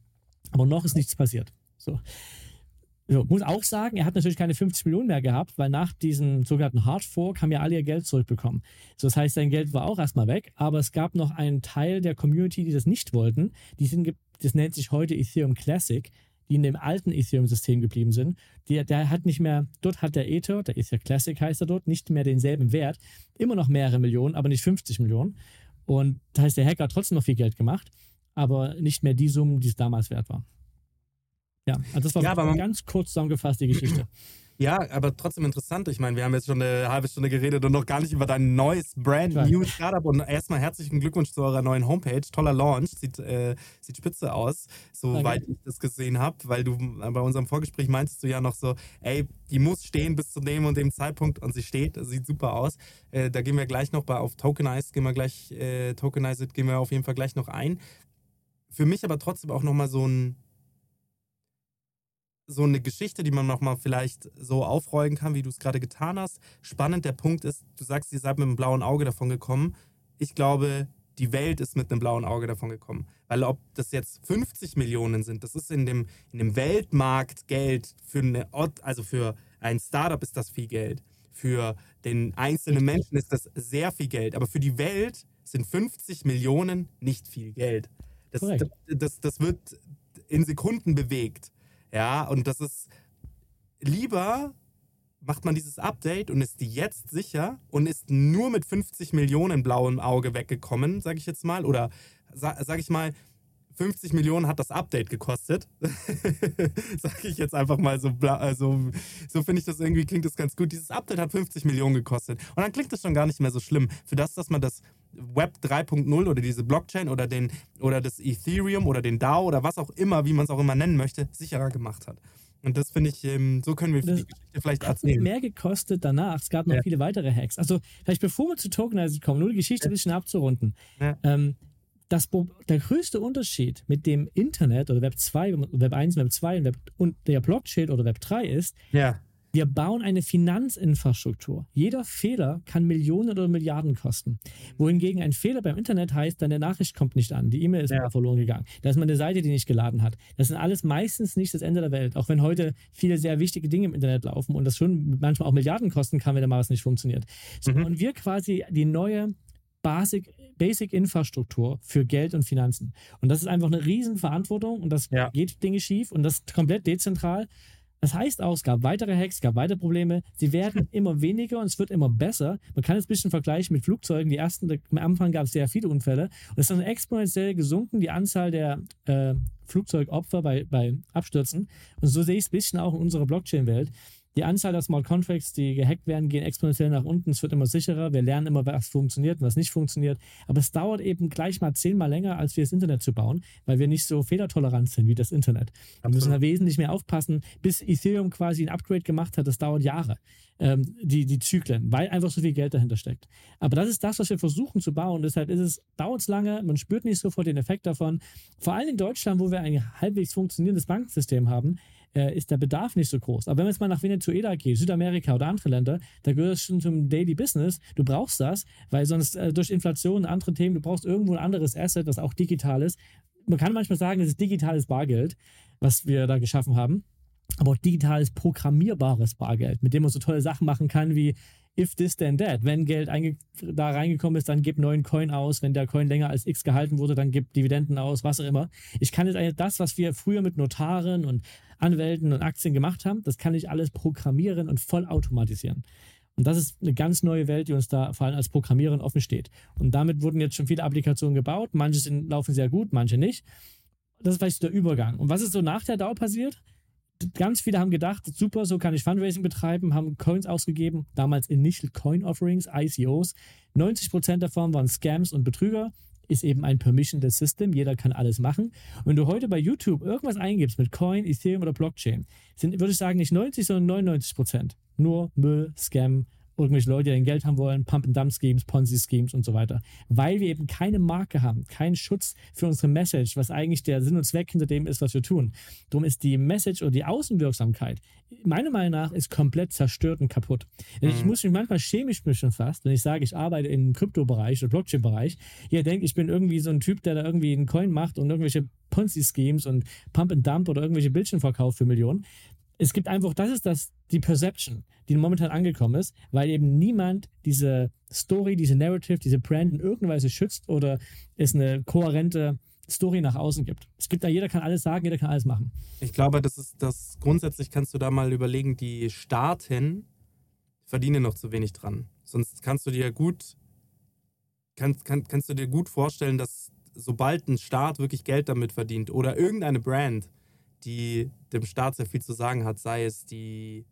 Aber noch ist nichts passiert. So. So, muss auch sagen, er hat natürlich keine 50 Millionen mehr gehabt, weil nach diesem sogenannten Hard Fork haben ja alle ihr Geld zurückbekommen. So, das heißt, sein Geld war auch erstmal weg, aber es gab noch einen Teil der Community, die das nicht wollten. Die sind, das nennt sich heute Ethereum Classic, die in dem alten Ethereum-System geblieben sind. Der, der hat nicht mehr, dort hat der Ether, der Ether Classic heißt er dort, nicht mehr denselben Wert. Immer noch mehrere Millionen, aber nicht 50 Millionen. Und das heißt, der Hacker hat trotzdem noch viel Geld gemacht, aber nicht mehr die Summen, die es damals wert war. Ja, also das war Ja, aber ganz kurz zusammengefasst die Geschichte. Ja, aber trotzdem interessant. Ich meine, wir haben jetzt schon eine halbe Stunde geredet und noch gar nicht über dein neues Brand. New Startup. Und erstmal herzlichen Glückwunsch zu eurer neuen Homepage. Toller Launch. Sieht, äh, sieht spitze aus, soweit ich das gesehen habe. Weil du äh, bei unserem Vorgespräch meintest du ja noch so, ey, die muss stehen bis zu dem und dem Zeitpunkt. Und sie steht. Sieht super aus. Äh, da gehen wir gleich noch bei auf Tokenized, gehen wir gleich, äh, Tokenized gehen wir auf jeden Fall gleich noch ein. Für mich aber trotzdem auch nochmal so ein so eine Geschichte, die man nochmal vielleicht so aufrollen kann, wie du es gerade getan hast. Spannend, der Punkt ist, du sagst, ihr seid mit einem blauen Auge davon gekommen. Ich glaube, die Welt ist mit einem blauen Auge davon gekommen. Weil ob das jetzt 50 Millionen sind, das ist in dem, in dem Weltmarkt Geld für eine, Ort- also für ein Startup ist das viel Geld. Für den einzelnen Menschen ist das sehr viel Geld. Aber für die Welt sind 50 Millionen nicht viel Geld. Das, Korrekt. das, das wird in Sekunden bewegt. Ja, und das ist lieber macht man dieses Update und ist jetzt sicher und ist nur mit 50 Millionen blauem Auge weggekommen, sage ich jetzt mal. Oder sa sage ich mal, 50 Millionen hat das Update gekostet. sage ich jetzt einfach mal so. Also, so finde ich das irgendwie, klingt das ganz gut. Dieses Update hat 50 Millionen gekostet. Und dann klingt das schon gar nicht mehr so schlimm. Für das, dass man das Web 3.0 oder diese Blockchain oder, den, oder das Ethereum oder den DAO oder was auch immer, wie man es auch immer nennen möchte, sicherer gemacht hat. Und das finde ich, ähm, so können wir Das die Geschichte vielleicht Hat erzählen. mehr gekostet danach. Es gab noch Ja. viele weitere Hacks. Also, vielleicht bevor wir zu Tokenizing kommen, nur die Geschichte ein bisschen abzurunden. Ja. Ähm, das, der größte Unterschied mit dem Internet oder Web 2, Web 1, Web 2 und, Web, und der Blockchain oder Web 3 ist, Ja. Wir bauen eine Finanzinfrastruktur. Jeder Fehler kann Millionen oder Milliarden kosten. Wohingegen ein Fehler beim Internet heißt, deine Nachricht kommt nicht an, die E-Mail ist Ja. verloren gegangen. Da ist mal eine Seite, die nicht geladen hat. Das sind alles meistens nicht das Ende der Welt. Auch wenn heute viele sehr wichtige Dinge im Internet laufen und das schon manchmal auch Milliarden kosten kann, wenn der mal was nicht funktioniert. So, Mhm. Und wir quasi die neue Basic, Basic Infrastruktur für Geld und Finanzen. Und das ist einfach eine Riesenverantwortung und das Ja. geht Dinge schief und das ist komplett dezentral. Das heißt auch, es gab weitere Hacks, es gab weitere Probleme. Sie werden immer weniger und es wird immer besser. Man kann es ein bisschen vergleichen mit Flugzeugen. Die ersten, am Anfang gab es sehr viele Unfälle und es ist dann exponentiell gesunken, die Anzahl der äh, Flugzeugopfer bei, bei Abstürzen. Und so sehe ich es ein bisschen auch in unserer Blockchain-Welt. Die Anzahl der Smart Contracts, die gehackt werden, gehen exponentiell nach unten. Es wird immer sicherer. Wir lernen immer, was funktioniert und was nicht funktioniert. Aber es dauert eben gleich mal zehnmal länger, als wir das Internet zu bauen, weil wir nicht so fehlertolerant sind wie das Internet. Wir müssen da wesentlich mehr aufpassen. Bis Ethereum quasi ein Upgrade gemacht hat, das dauert Jahre, ähm, die, die Zyklen, weil einfach so viel Geld dahinter steckt. Aber das ist das, was wir versuchen zu bauen. Deshalb ist es, dauert es lange, man spürt nicht sofort den Effekt davon. Vor allem in Deutschland, wo wir ein halbwegs funktionierendes Bankensystem haben, äh, ist der Bedarf nicht so groß. Aber wenn man jetzt mal nach Venezuela geht, Südamerika oder andere Länder, da gehört es schon zum Daily Business. Du brauchst das, weil sonst äh, durch Inflation und andere Themen, du brauchst irgendwo ein anderes Asset, das auch digital ist. Man kann manchmal sagen, es ist digitales Bargeld, was wir da geschaffen haben. Aber auch digitales, programmierbares Bargeld, mit dem man so tolle Sachen machen kann wie if this then that. Wenn Geld da reingekommen ist, dann gib neuen Coin aus. Wenn der Coin länger als X gehalten wurde, dann gib Dividenden aus, was auch immer. Ich kann jetzt eigentlich das, was wir früher mit Notaren und Anwälten und Aktien gemacht haben, das kann ich alles programmieren und voll automatisieren. Und das ist eine ganz neue Welt, die uns da vor allem als Programmierern offen steht. Und damit wurden jetzt schon viele Applikationen gebaut. Manche laufen sehr gut, manche nicht. Das ist vielleicht der Übergang. Und was ist so nach der DAO passiert? Ganz viele haben gedacht, super, so kann ich Fundraising betreiben, haben Coins ausgegeben, damals Initial Coin Offerings, ICOs. 90% davon waren Scams und Betrüger. Ist eben ein permissionless System, jeder kann alles machen. Und wenn du heute bei YouTube irgendwas eingibst mit Coin, Ethereum oder Blockchain, sind, würde ich sagen, nicht 90, sondern 99%. Nur Müll, Scam, irgendwelche Leute, die dein Geld haben wollen, Pump-and-Dump-Schemes, Ponzi-Schemes und so weiter. Weil wir eben keine Marke haben, keinen Schutz für unsere Message, was eigentlich der Sinn und Zweck hinter dem ist, was wir tun. Darum ist die Message oder die Außenwirksamkeit, meiner Meinung nach, ist komplett zerstört und kaputt. Denn Ich muss mich manchmal chemisch mischen fast, wenn ich sage, ich arbeite im Kryptobereich oder Blockchain-Bereich. Ihr denkt, ich bin irgendwie so ein Typ, der da irgendwie einen Coin macht und irgendwelche Ponzi-Schemes und Pump-and-Dump oder irgendwelche Bildchen verkauft für Millionen es gibt einfach, das ist das, die Perception, die momentan angekommen ist, weil eben niemand diese Story, diese Narrative, diese Brand in irgendeiner Weise schützt oder es eine kohärente Story nach außen gibt. Es gibt da, jeder kann alles sagen, jeder kann alles machen. Ich glaube, das ist das grundsätzlich kannst du da mal überlegen, die Staaten verdienen noch zu wenig dran. Sonst kannst du dir gut kannst, kann, kannst du dir gut vorstellen, dass sobald ein Staat wirklich Geld damit verdient oder irgendeine Brand, die dem Staat sehr viel zu sagen hat, sei es die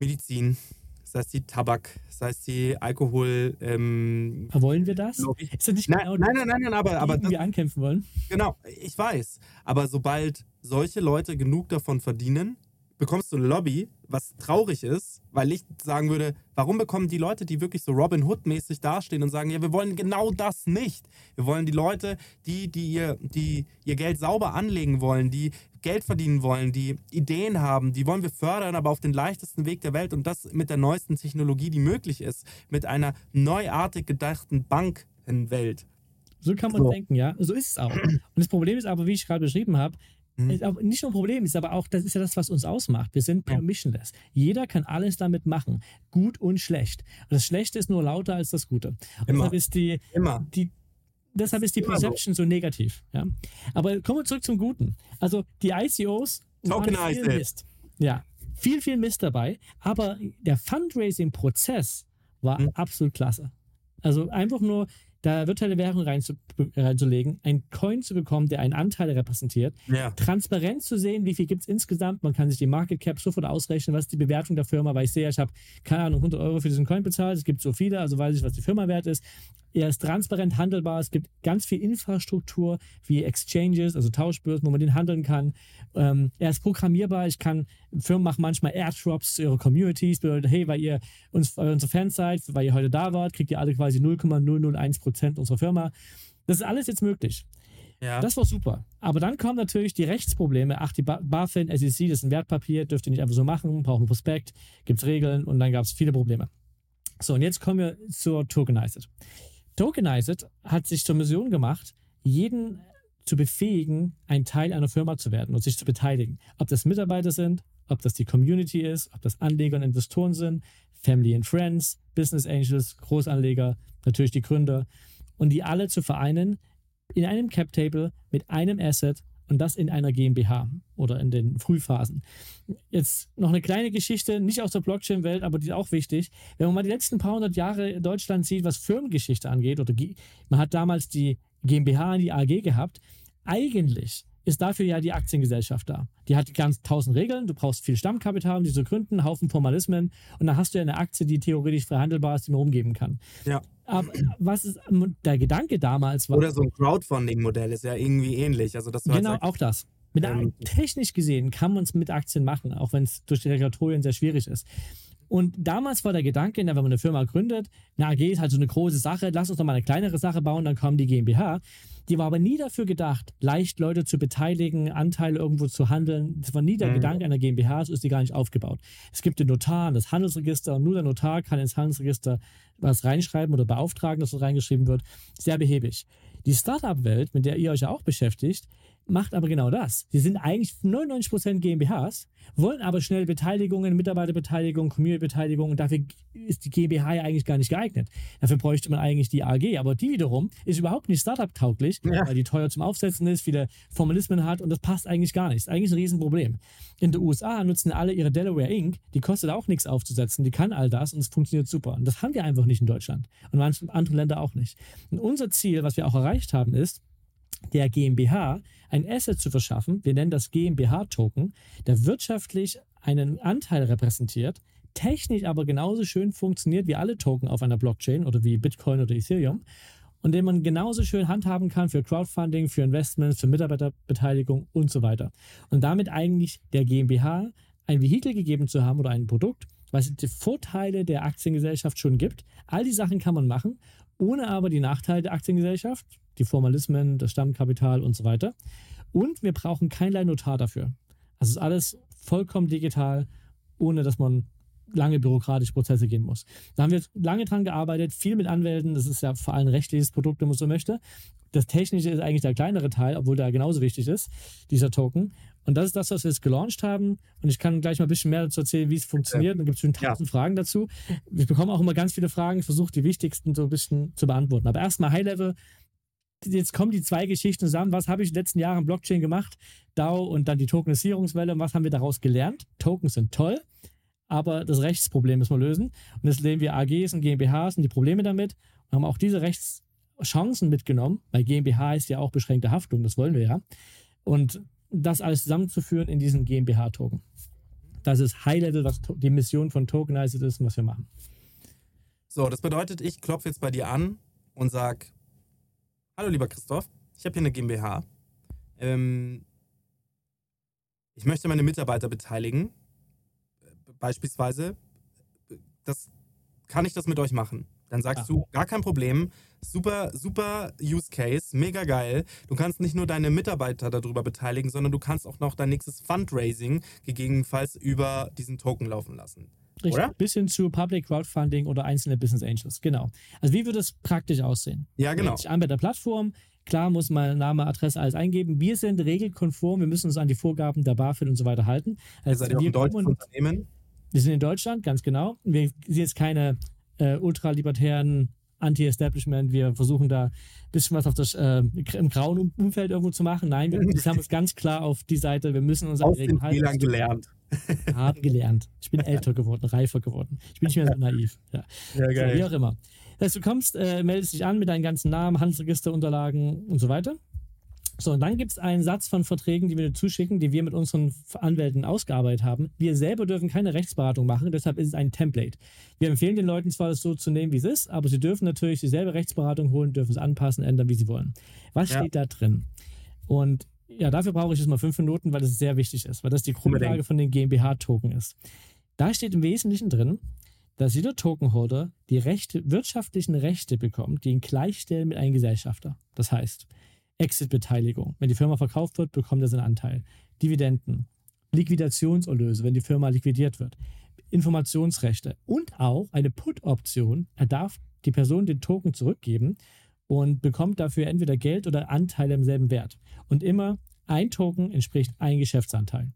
Medizin, sei es die Tabak, sei es die Alkohol, ähm, wollen wir das? Ist das nicht Nein, genau nein, nein, nein, nein, aber, aber das, wir ankämpfen wollen? Genau, ich weiß. Aber sobald solche Leute genug davon verdienen, bekommst du ein Lobby, was traurig ist, weil ich sagen würde, warum bekommen die Leute, die wirklich so Robin Hood-mäßig dastehen und sagen, ja, wir wollen genau das nicht. Wir wollen die Leute, die, die, ihr, die ihr Geld sauber anlegen wollen, die Geld verdienen wollen, die Ideen haben, die wollen wir fördern, aber auf den leichtesten Weg der Welt und das mit der neuesten Technologie, die möglich ist, mit einer neuartig gedachten Bankenwelt. So kann man So. denken, ja. So ist es auch. Und das Problem ist aber, wie ich gerade beschrieben habe, Mhm. ist auch nicht nur ein Problem, ist aber auch, das ist ja das, was uns ausmacht. Wir sind permissionless. Jeder kann alles damit machen. Gut und schlecht. Und das Schlechte ist nur lauter als das Gute. Und Immer. deshalb ist die, Immer. die deshalb ist die so. Perception so negativ. Ja? Aber kommen wir zurück zum Guten. Also die ICOs waren Tokenize viel it. Mist. Ja, viel, viel Mist dabei. Aber der Fundraising-Prozess war Mhm. absolut klasse. Also einfach nur da virtuelle Währung reinzu, reinzulegen, einen Coin zu bekommen, der einen Anteil repräsentiert, Ja. transparent zu sehen, wie viel gibt es insgesamt. Man kann sich die Market Cap sofort ausrechnen, was ist die Bewertung der Firma, weil ich sehe, ich habe, keine Ahnung, 100 Euro für diesen Coin bezahlt, es gibt so viele, also weiß ich, was die Firma wert ist. Er ist transparent handelbar. Es gibt ganz viel Infrastruktur wie Exchanges, also Tauschbörsen, wo man den handeln kann. Ähm, er ist programmierbar. Ich kann, Firmen machen manchmal Airdrops zu ihrer Communities. Bedeutet, hey, weil ihr uns, weil ihr unsere Fans seid, weil ihr heute da wart, kriegt ihr alle quasi 0,001% unserer Firma. Das ist alles jetzt möglich. Ja. Das war super. Aber dann kommen natürlich die Rechtsprobleme. Ach, die Ba- BaFin, SEC, das ist ein Wertpapier, dürft ihr nicht einfach so machen, brauchen einen Prospekt, gibt es Regeln und dann gab es viele Probleme. So, und jetzt kommen wir zur Tokenized. Tokenized hat sich zur Mission gemacht, jeden zu befähigen, ein Teil einer Firma zu werden und sich zu beteiligen. Ob das Mitarbeiter sind, ob das die Community ist, ob das Anleger und Investoren sind, Family and Friends, Business Angels, Großanleger, natürlich die Gründer und die alle zu vereinen in einem Cap Table mit einem Asset und das in einer GmbH oder in den Frühphasen. Jetzt noch eine kleine Geschichte, nicht aus der Blockchain-Welt, aber die ist auch wichtig. Wenn man mal die letzten paar hundert Jahre in Deutschland sieht, was Firmengeschichte angeht, oder man hat damals die GmbH und die AG gehabt, eigentlich ist dafür ja die Aktiengesellschaft da. Die hat ganz tausend Regeln, du brauchst viel Stammkapital, um die zu gründen, Haufen Formalismen und dann hast du ja eine Aktie, die theoretisch frei handelbar ist, die man umgeben kann. Ja. Aber was ist der Gedanke damals war? Oder so ein Crowdfunding-Modell ist ja irgendwie ähnlich. Also, dass du Genau, halt sagst, auch das. Mit Ähm, technisch gesehen kann man es mit Aktien machen, auch wenn es durch die Regulatorien sehr schwierig ist. Und damals war der Gedanke, na, wenn man eine Firma gründet, eine AG ist halt so eine große Sache, lass uns doch mal eine kleinere Sache bauen, dann kommt die GmbH. Die war aber nie dafür gedacht, leicht Leute zu beteiligen, Anteile irgendwo zu handeln. Das war nie der Mhm. Gedanke einer GmbH, so ist die gar nicht aufgebaut. Es gibt den Notar das Handelsregister und nur der Notar kann ins Handelsregister was reinschreiben oder beauftragen, dass es reingeschrieben wird. Sehr behäbig. Die Startup-Welt, mit der ihr euch ja auch beschäftigt, macht aber genau das. Sie sind eigentlich 99% GmbHs, wollen aber schnell Beteiligungen, Mitarbeiterbeteiligung, Community-Beteiligung und dafür ist die GmbH ja eigentlich gar nicht geeignet. Dafür bräuchte man eigentlich die AG, aber die wiederum ist überhaupt nicht Startup-tauglich, Ja. weil die teuer zum Aufsetzen ist, viele Formalismen hat und das passt eigentlich gar nicht. Ist eigentlich ein Riesenproblem. In den USA nutzen alle ihre Delaware Inc., die kostet auch nichts aufzusetzen, die kann all das und es funktioniert super. Und das haben wir einfach nicht in Deutschland und in manchen anderen Ländern auch nicht. Und unser Ziel, was wir auch erreicht haben, ist, der GmbH ein Asset zu verschaffen, wir nennen das GmbH-Token, der wirtschaftlich einen Anteil repräsentiert, technisch aber genauso schön funktioniert wie alle Token auf einer Blockchain oder wie Bitcoin oder Ethereum und den man genauso schön handhaben kann für Crowdfunding, für Investments, für Mitarbeiterbeteiligung und so weiter. Und damit eigentlich der GmbH ein Vehikel gegeben zu haben oder ein Produkt, was die Vorteile der Aktiengesellschaft schon gibt. All die Sachen kann man machen, ohne aber die Nachteile der Aktiengesellschaft, die Formalismen, das Stammkapital und so weiter. Und wir brauchen keinerlei Notar dafür. Also ist alles vollkommen digital, ohne dass man lange bürokratische Prozesse gehen muss. Da haben wir lange dran gearbeitet, viel mit Anwälten. Das ist ja vor allem ein rechtliches Produkt, wenn man so möchte. Das Technische ist eigentlich der kleinere Teil, obwohl der genauso wichtig ist, dieser Token. Und das ist das, was wir jetzt gelauncht haben. Und ich kann gleich mal ein bisschen mehr dazu erzählen, wie es funktioniert. Dann gibt es schon tausend Fragen dazu. Wir bekommen auch immer ganz viele Fragen. Ich versuche die wichtigsten so ein bisschen zu beantworten. Aber erstmal High-Level. Jetzt kommen die zwei Geschichten zusammen. Was habe ich in den letzten Jahren Blockchain gemacht? DAO und dann die Tokenisierungswelle. Und was haben wir daraus gelernt? Tokens sind toll, aber das Rechtsproblem müssen wir lösen. Und jetzt lehnen wir AGs und GmbHs und die Probleme damit und haben auch diese Rechtschancen mitgenommen, weil GmbH ist ja auch beschränkte Haftung, das wollen wir ja. Und das alles zusammenzuführen in diesen GmbH-Token. Das ist High-Level, was die Mission von Tokenized ist und was wir machen. So, das bedeutet, ich klopfe jetzt bei dir an und sag: Hallo, lieber Christoph, ich habe hier eine GmbH. Ähm, ich möchte meine Mitarbeiter beteiligen. Beispielsweise. Das, kann ich das mit euch machen? Dann sagst Ah. du, gar kein Problem. Super, super Use Case, mega geil. Du kannst nicht nur deine Mitarbeiter darüber beteiligen, sondern du kannst auch noch dein nächstes Fundraising gegebenenfalls über diesen Token laufen lassen. Richtig. Oder? Bis hin zu Public Crowdfunding oder einzelne Business Angels. Genau. Also wie würde es praktisch aussehen? Ja, genau. Dich an bei der Plattform. Klar muss man Name, Adresse, alles eingeben. Wir sind regelkonform. Wir müssen uns an die Vorgaben der BaFin und so weiter halten. Also seid ja auch wir ein Unternehmen. Wir sind in Deutschland, ganz genau. Wir sind jetzt keine äh, ultralibertären Anti-Establishment. Wir versuchen da ein bisschen was auf das äh, im grauen Um- Umfeld irgendwo zu machen. Nein, wir, wir haben uns ganz klar auf die Seite. Wir müssen uns an die Regeln halten. Fehlern gelernt. Haben gelernt. Ich bin älter geworden, reifer geworden. Ich bin nicht mehr so naiv. Ja. Ja, So, wie auch immer. Das heißt, du kommst, äh, meldest dich an mit deinen ganzen Namen, Handelsregisterunterlagen und so weiter. So, und dann gibt es einen Satz von Verträgen, die wir zuschicken, die wir mit unseren Anwälten ausgearbeitet haben. Wir selber dürfen keine Rechtsberatung machen, deshalb ist es ein Template. Wir empfehlen den Leuten zwar, das so zu nehmen, wie es ist, aber sie dürfen natürlich dieselbe Rechtsberatung holen, dürfen es anpassen, ändern, wie sie wollen. Was Ja. steht da drin? Und ja, dafür brauche ich jetzt mal fünf Minuten, weil das sehr wichtig ist, weil das die Grundlage von den GmbH-Token ist. Da steht im Wesentlichen drin, dass jeder Tokenholder die Rechte, wirtschaftlichen Rechte bekommt, die ihn gleichstellen mit einem Gesellschafter. Das heißt, Exit-Beteiligung. Wenn die Firma verkauft wird, bekommt er seinen Anteil. Dividenden, Liquidationserlöse, wenn die Firma liquidiert wird, Informationsrechte und auch eine Put-Option. Er darf die Person den Token zurückgeben und bekommt dafür entweder Geld oder Anteile im selben Wert. Und immer ein Token entspricht ein Geschäftsanteil.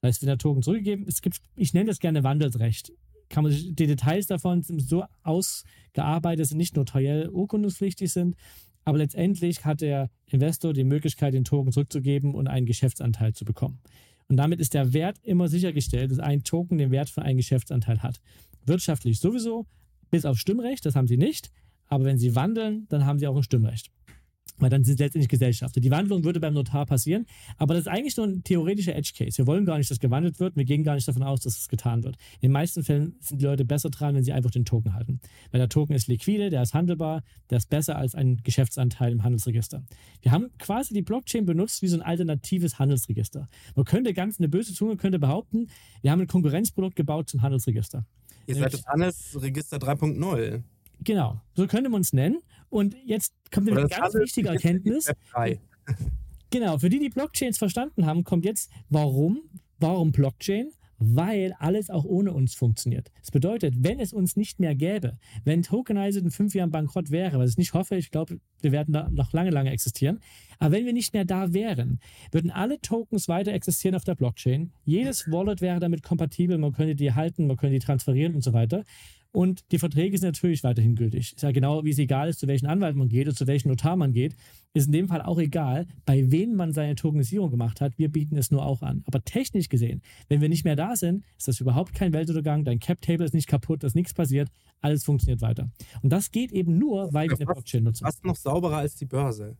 Das heißt, wenn der Token zurückgegeben es gibt, ich nenne das gerne Wandelsrecht. Kann man, sich- die Details davon sind so ausgearbeitet, dass sie nicht notariell urkundungspflichtig sind, aber letztendlich hat der Investor die Möglichkeit, den Token zurückzugeben und einen Geschäftsanteil zu bekommen. Und damit ist der Wert immer sichergestellt, dass ein Token den Wert für einen Geschäftsanteil hat. Wirtschaftlich sowieso, bis auf Stimmrecht, das haben sie nicht. Aber wenn sie wandeln, dann haben sie auch ein Stimmrecht. Weil dann sind sie letztendlich Gesellschafter. Die Wandlung würde beim Notar passieren, aber das ist eigentlich nur ein theoretischer Edge Case. Wir wollen gar nicht, dass gewandelt wird. Wir gehen gar nicht davon aus, dass es getan wird. In den meisten Fällen sind die Leute besser dran, wenn sie einfach den Token halten. Weil der Token ist liquide, der ist handelbar, der ist besser als ein Geschäftsanteil im Handelsregister. Wir haben quasi die Blockchain benutzt wie so ein alternatives Handelsregister. Man könnte ganz, eine böse Zunge könnte behaupten, wir haben ein Konkurrenzprodukt gebaut zum Handelsregister. Ihr seid das Handelsregister 3.0. Genau, so könnte man es nennen. Und jetzt kommt eine ganz wichtige Erkenntnis. Web 3. Genau, für die, die Blockchains verstanden haben, kommt jetzt, warum? Warum Blockchain? Weil alles auch ohne uns funktioniert. Das bedeutet, wenn es uns nicht mehr gäbe, wenn Tokenizer in fünf Jahren bankrott wäre, was ich nicht hoffe, ich glaube, wir werden da noch lange, lange existieren, aber wenn wir nicht mehr da wären, würden alle Tokens weiter existieren auf der Blockchain. Jedes Wallet wäre damit kompatibel, man könnte die halten, man könnte die transferieren und so weiter. Und die Verträge sind natürlich weiterhin gültig. Ist ja genau, wie es egal ist, zu welchem Anwalt man geht oder zu welchem Notar man geht, ist in dem Fall auch egal, bei wem man seine Tokenisierung gemacht hat. Wir bieten es nur auch an. Aber technisch gesehen, wenn wir nicht mehr da sind, ist das überhaupt kein Weltuntergang. Dein Cap-Table ist nicht kaputt, da ist nichts passiert. Alles funktioniert weiter. Und das geht eben nur, weil wir eine Blockchain nutzen. Fast noch sauberer als die Börse.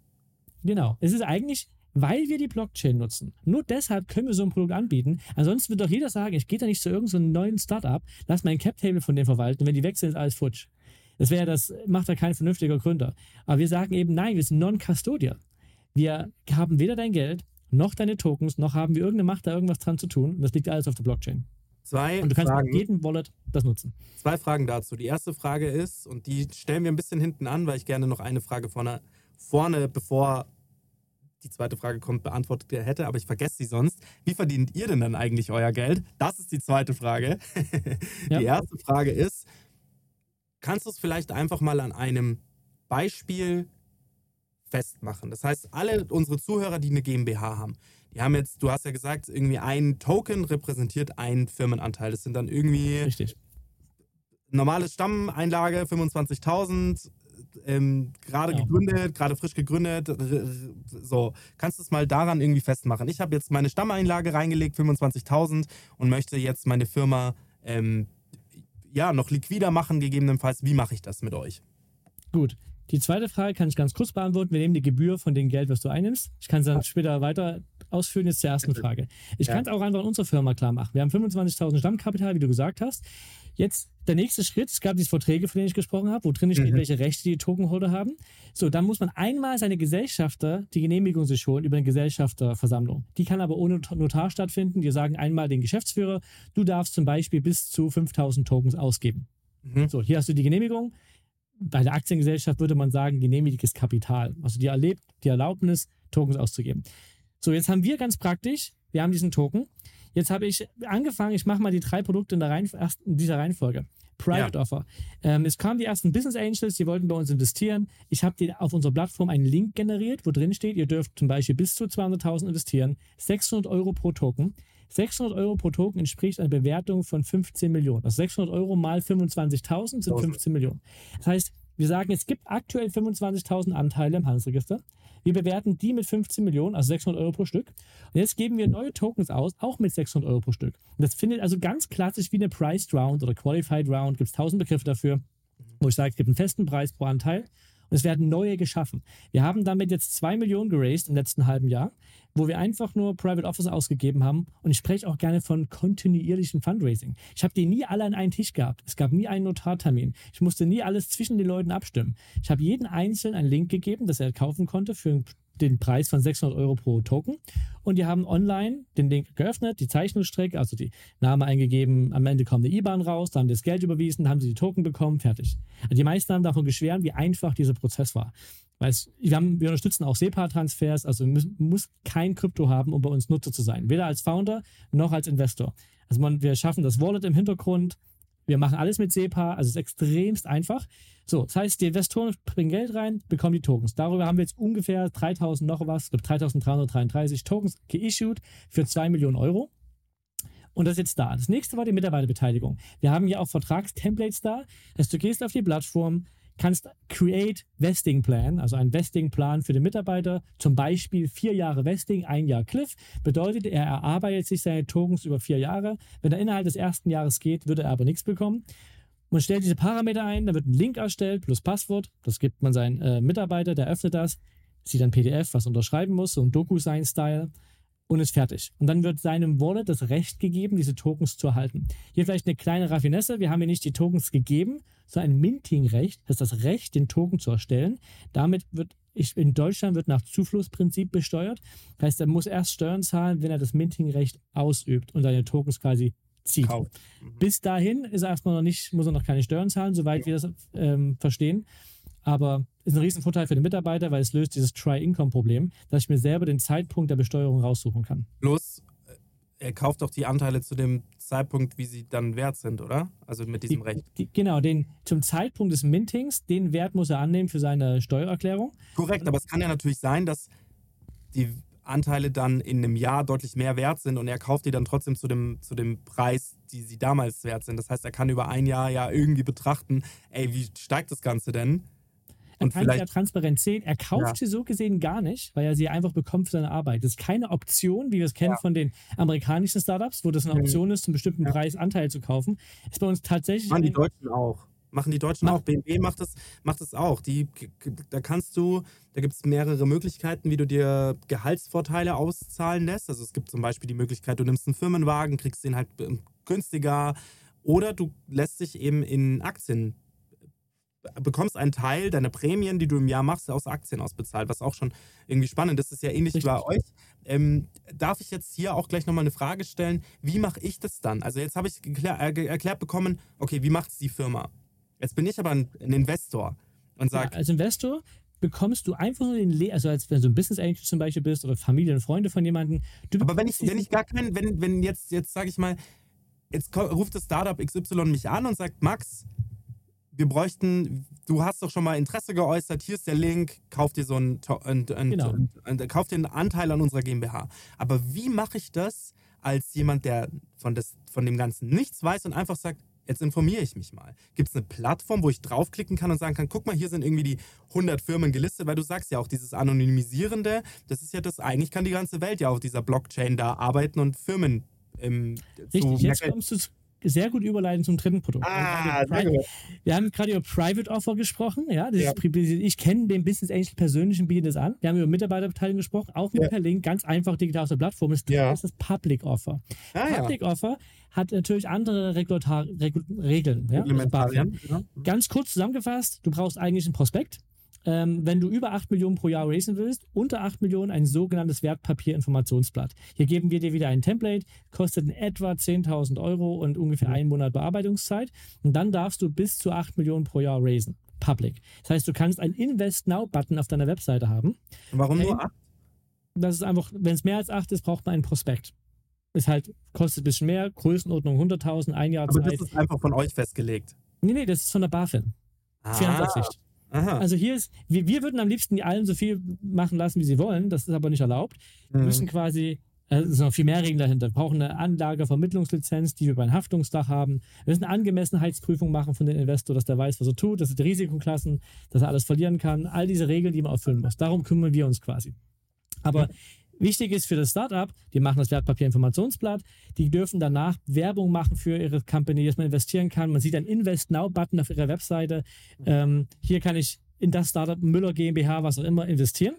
Genau. Es ist eigentlich, weil wir die Blockchain nutzen. Nur deshalb können wir so ein Produkt anbieten. Ansonsten wird doch jeder sagen, ich gehe da nicht zu irgendeinem so neuen Startup, lass mein Cap-Table von denen verwalten und wenn die wechseln, ist alles futsch. Das wäre das, macht da kein vernünftiger Gründer. Aber wir sagen eben, nein, wir sind non-custodial. Wir haben weder dein Geld, noch deine Tokens, noch haben wir irgendeine Macht, da irgendwas dran zu tun. Das liegt alles auf der Blockchain. Zwei Und du kannst Fragen, mit jedem Wallet das nutzen. zwei Fragen dazu. Die erste Frage ist, und die stellen wir ein bisschen hinten an, weil ich gerne noch eine Frage vorne, vorne bevor die zweite Frage kommt, beantwortet hätte, aber ich vergesse sie sonst. Wie verdient ihr denn dann eigentlich euer Geld? Das ist die zweite Frage. Ja. Die erste Frage ist, kannst du es vielleicht einfach mal an einem Beispiel festmachen? Das heißt, alle unsere Zuhörer, die eine GmbH haben, die haben jetzt, du hast ja gesagt, irgendwie ein Token repräsentiert einen Firmenanteil. Das sind dann irgendwie Richtig. normale Stammeinlage 25.000, ähm, gerade Ja. gegründet, gerade frisch gegründet. So, kannst du es mal daran irgendwie festmachen? Ich habe jetzt meine Stammeinlage reingelegt, 25.000 und möchte jetzt meine Firma ähm, ja noch liquider machen, gegebenenfalls. Wie mache ich das mit euch? Gut. Die zweite Frage kann ich ganz kurz beantworten. Wir nehmen die Gebühr von dem Geld, was du einnimmst. Ich kann es dann später weiter ausführen. Jetzt zur ersten Frage. Ich Ja. kann es auch einfach in unserer Firma klar machen. Wir haben 25.000 Stammkapital, wie du gesagt hast. Jetzt der nächste Schritt, es gab diese Verträge, von denen ich gesprochen habe, wo drin steht, Mhm. welche Rechte die Tokenholder haben. So, dann muss man einmal seine Gesellschafter die Genehmigung sich holen über eine Gesellschafterversammlung. Die kann aber ohne Notar stattfinden. Wir sagen einmal den Geschäftsführer, du darfst zum Beispiel bis zu 5000 Tokens ausgeben. Mhm. So, hier hast du die Genehmigung. Bei der Aktiengesellschaft würde man sagen, genehmigtes Kapital. Also die erlebt die Erlaubnis, Tokens auszugeben. So, jetzt haben wir ganz praktisch, wir haben diesen Token. Jetzt habe ich angefangen, ich mache mal die drei Produkte in, der Reihen, erst in dieser Reihenfolge. Private Offer. Ähm, es kamen die ersten Business Angels, die wollten bei uns investieren. Ich habe dir auf unserer Plattform einen Link generiert, wo drin steht, ihr dürft zum Beispiel bis zu 200.000 investieren, 600 Euro pro Token. 600 Euro pro Token entspricht einer Bewertung von 15 Millionen. Also 600 Euro mal 25.000 sind 15 Millionen. Das heißt, wir sagen, es gibt aktuell 25.000 Anteile im Handelsregister. Wir bewerten die mit 15 Millionen, also 600 Euro pro Stück. Und jetzt geben wir neue Tokens aus, auch mit 600 Euro pro Stück. Und das findet also ganz klassisch wie eine Priced Round oder Qualified Round, gibt es tausend Begriffe dafür, wo ich sage, es gibt einen festen Preis pro Anteil Und es werden neue geschaffen. Wir haben damit jetzt 2 Millionen geraced im letzten halben Jahr, wo wir einfach nur Private Office ausgegeben haben. Und ich spreche auch gerne von kontinuierlichem Fundraising. Ich habe die nie alle an einen Tisch gehabt. Es gab nie einen Notartermin. Ich musste nie alles zwischen den Leuten abstimmen. Ich habe jeden Einzelnen einen Link gegeben, dass er kaufen konnte für den Preis von 600 Euro pro Token. Und die haben online den Link geöffnet, die Zeichnungsstrecke, also die Name eingegeben, am Ende kommt eine IBAN raus, da haben das Geld überwiesen, haben sie die Token bekommen, fertig. Die meisten haben davon geschwärmt, wie einfach dieser Prozess war. Weil es, wir, haben, wir unterstützen auch SEPA-Transfers, also man muss kein Krypto haben, um bei uns Nutzer zu sein. Weder als Founder noch als Investor. Also man, wir schaffen das Wallet im Hintergrund, wir machen alles mit SEPA, also es ist extremst einfach. So, das heißt, die Investoren bringen Geld rein, bekommen die Tokens. Darüber haben wir jetzt ungefähr 3000 noch was, 3333 Tokens geissued für 2 Millionen Euro. Und das ist jetzt da. Das nächste war die Mitarbeiterbeteiligung. Wir haben ja auch Vertragstemplates da. dass du gehst auf die Plattform, kannst Create Vesting Plan, also einen Vesting Plan für den Mitarbeiter, zum Beispiel vier Jahre Vesting, ein Jahr Cliff, bedeutet, er erarbeitet sich seine Tokens über vier Jahre. Wenn er innerhalb des ersten Jahres geht, würde er aber nichts bekommen. Man stellt diese Parameter ein, da wird ein Link erstellt plus Passwort, das gibt man seinen äh, Mitarbeiter, der öffnet das, sieht dann PDF, was unterschreiben muss, so ein Doku-Sign-Style und ist fertig. Und dann wird seinem Wallet das Recht gegeben, diese Tokens zu erhalten. Hier vielleicht eine kleine Raffinesse. Wir haben hier nicht die Tokens gegeben, sondern ein Minting-Recht, das ist das Recht, den Token zu erstellen. Damit wird ich, in Deutschland wird nach Zuflussprinzip besteuert. Das heißt, er muss erst Steuern zahlen, wenn er das Minting-Recht ausübt und seine Tokens quasi zieht. Mhm. Bis dahin ist er erstmal noch nicht, muss er noch keine Steuern zahlen, soweit ja. wir das ähm, verstehen. Aber ist ein Riesenvorteil für den Mitarbeiter, weil es löst dieses Try-Income-Problem, dass ich mir selber den Zeitpunkt der Besteuerung raussuchen kann. Plus, äh, er kauft doch die Anteile zu dem Zeitpunkt, wie sie dann wert sind, oder? Also mit diesem die, Recht. Genau, den, zum Zeitpunkt des Mintings, den Wert muss er annehmen für seine Steuererklärung. Korrekt, aber es kann ja natürlich sein, dass die Anteile dann in einem Jahr deutlich mehr wert sind und er kauft die dann trotzdem zu dem, zu dem Preis, die sie damals wert sind. Das heißt, er kann über ein Jahr ja irgendwie betrachten, ey, wie steigt das Ganze denn? Er kann ja transparent sehen. Er kauft ja. sie so gesehen gar nicht, weil er sie einfach bekommt für seine Arbeit. Das ist keine Option, wie wir es kennen ja. von den amerikanischen Startups, wo das eine mhm. Option ist, zum bestimmten ja. Preis Anteil zu kaufen. Ist bei uns tatsächlich. Machen die Deutschen auch. Machen die Deutschen auch. BMW macht das, macht das auch. Die, da kannst du, da gibt es mehrere Möglichkeiten, wie du dir Gehaltsvorteile auszahlen lässt. Also es gibt zum Beispiel die Möglichkeit, du nimmst einen Firmenwagen, kriegst den halt ähm, günstiger. Oder du lässt dich eben in Aktien bekommst einen Teil deiner Prämien, die du im Jahr machst, aus Aktien ausbezahlt, was auch schon irgendwie spannend ist. Das ist ja ähnlich Richtig. wie bei euch. Ähm, darf ich jetzt hier auch gleich nochmal eine Frage stellen? Wie mache ich das dann? Also jetzt habe ich äh, erklärt bekommen, okay, wie macht es die Firma? Jetzt bin ich aber ein, ein Investor und sage... Ja, als Investor bekommst du einfach nur den, Le also als wenn du ein Business Angel zum Beispiel bist oder Familie und Freunde von jemandem. aber wenn ich, wenn ich gar keinen, wenn, wenn jetzt, jetzt sage ich mal, jetzt ruft das Startup XY mich an und sagt, Max, wir bräuchten, du hast doch schon mal Interesse geäußert, hier ist der Link, kauf dir so einen, ein, ein, genau. ein, kauf dir einen Anteil an unserer GmbH. Aber wie mache ich das als jemand, der von, das, von dem Ganzen nichts weiß und einfach sagt, jetzt informiere ich mich mal. Gibt es eine Plattform, wo ich draufklicken kann und sagen kann, guck mal, hier sind irgendwie die 100 Firmen gelistet, weil du sagst ja auch, dieses Anonymisierende, das ist ja das, eigentlich kann die ganze Welt ja auf dieser Blockchain da arbeiten und Firmen ähm, Richtig, jetzt kommst du sehr gut überleiten zum dritten Produkt. Ah, sehr gut. Wir haben gerade über Private Offer gesprochen. Ja, ja. ich kenne den Business Angel persönlich und biete das an. Wir haben über Mitarbeiterbeteiligung gesprochen, auch mit ja. per Link, ganz einfach digital auf der Plattform. Das ja. ist das Public Offer. Ah, Public. Offer hat natürlich andere Regulatar Regeln. Ja? Also ganz kurz zusammengefasst, du brauchst eigentlich ein Prospekt ähm, wenn du über 8 Millionen pro Jahr raisen willst, unter 8 Millionen ein sogenanntes Wertpapierinformationsblatt. Hier geben wir dir wieder ein Template, kostet in etwa 10.000 Euro und ungefähr einen Monat Bearbeitungszeit. Und dann darfst du bis zu 8 Millionen pro Jahr raisen. Public. Das heißt, du kannst einen Invest Now-Button auf deiner Webseite haben. Warum nur 8? Das ist einfach, wenn es mehr als 8 ist, braucht man einen Prospekt. Ist halt, kostet ein bisschen mehr, Größenordnung 100.000, ein Jahr Aber Zeit. das ist einfach von euch festgelegt. Nee, nee, das ist von der BaFin. Ah. Finanzaufsicht. Aha. Also hier ist, wir, wir würden am liebsten die allen so viel machen lassen, wie sie wollen. Das ist aber nicht erlaubt. Wir mhm. müssen quasi, äh, es sind noch viel mehr Regeln dahinter. Wir brauchen eine Anlagevermittlungslizenz, die wir beim Haftungsdach haben. Wir müssen eine Angemessenheitsprüfung machen von dem Investor, dass der weiß, was er tut, dass er die Risikoklassen, dass er alles verlieren kann. All diese Regeln, die man erfüllen muss. Darum kümmern wir uns quasi. Aber Wichtig ist für das Startup, die machen das Wertpapierinformationsblatt, die dürfen danach Werbung machen für ihre Company, dass man investieren kann. Man sieht einen Invest Now-Button auf ihrer Webseite. Ähm, hier kann ich in das Startup Müller GmbH, was auch immer, investieren.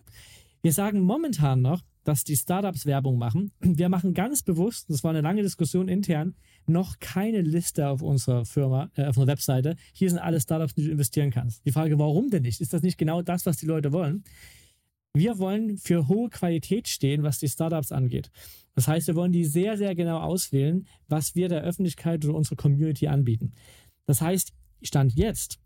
Wir sagen momentan noch, dass die Startups Werbung machen. Wir machen ganz bewusst, das war eine lange Diskussion intern, noch keine Liste auf unserer Firma, äh, auf unserer Webseite. Hier sind alle Startups, die du investieren kannst. Die Frage, warum denn nicht? Ist das nicht genau das, was die Leute wollen? Wir wollen für hohe Qualität stehen, was die Startups angeht. Das heißt, wir wollen die sehr, sehr genau auswählen, was wir der Öffentlichkeit oder unserer Community anbieten. Das heißt, Stand jetzt,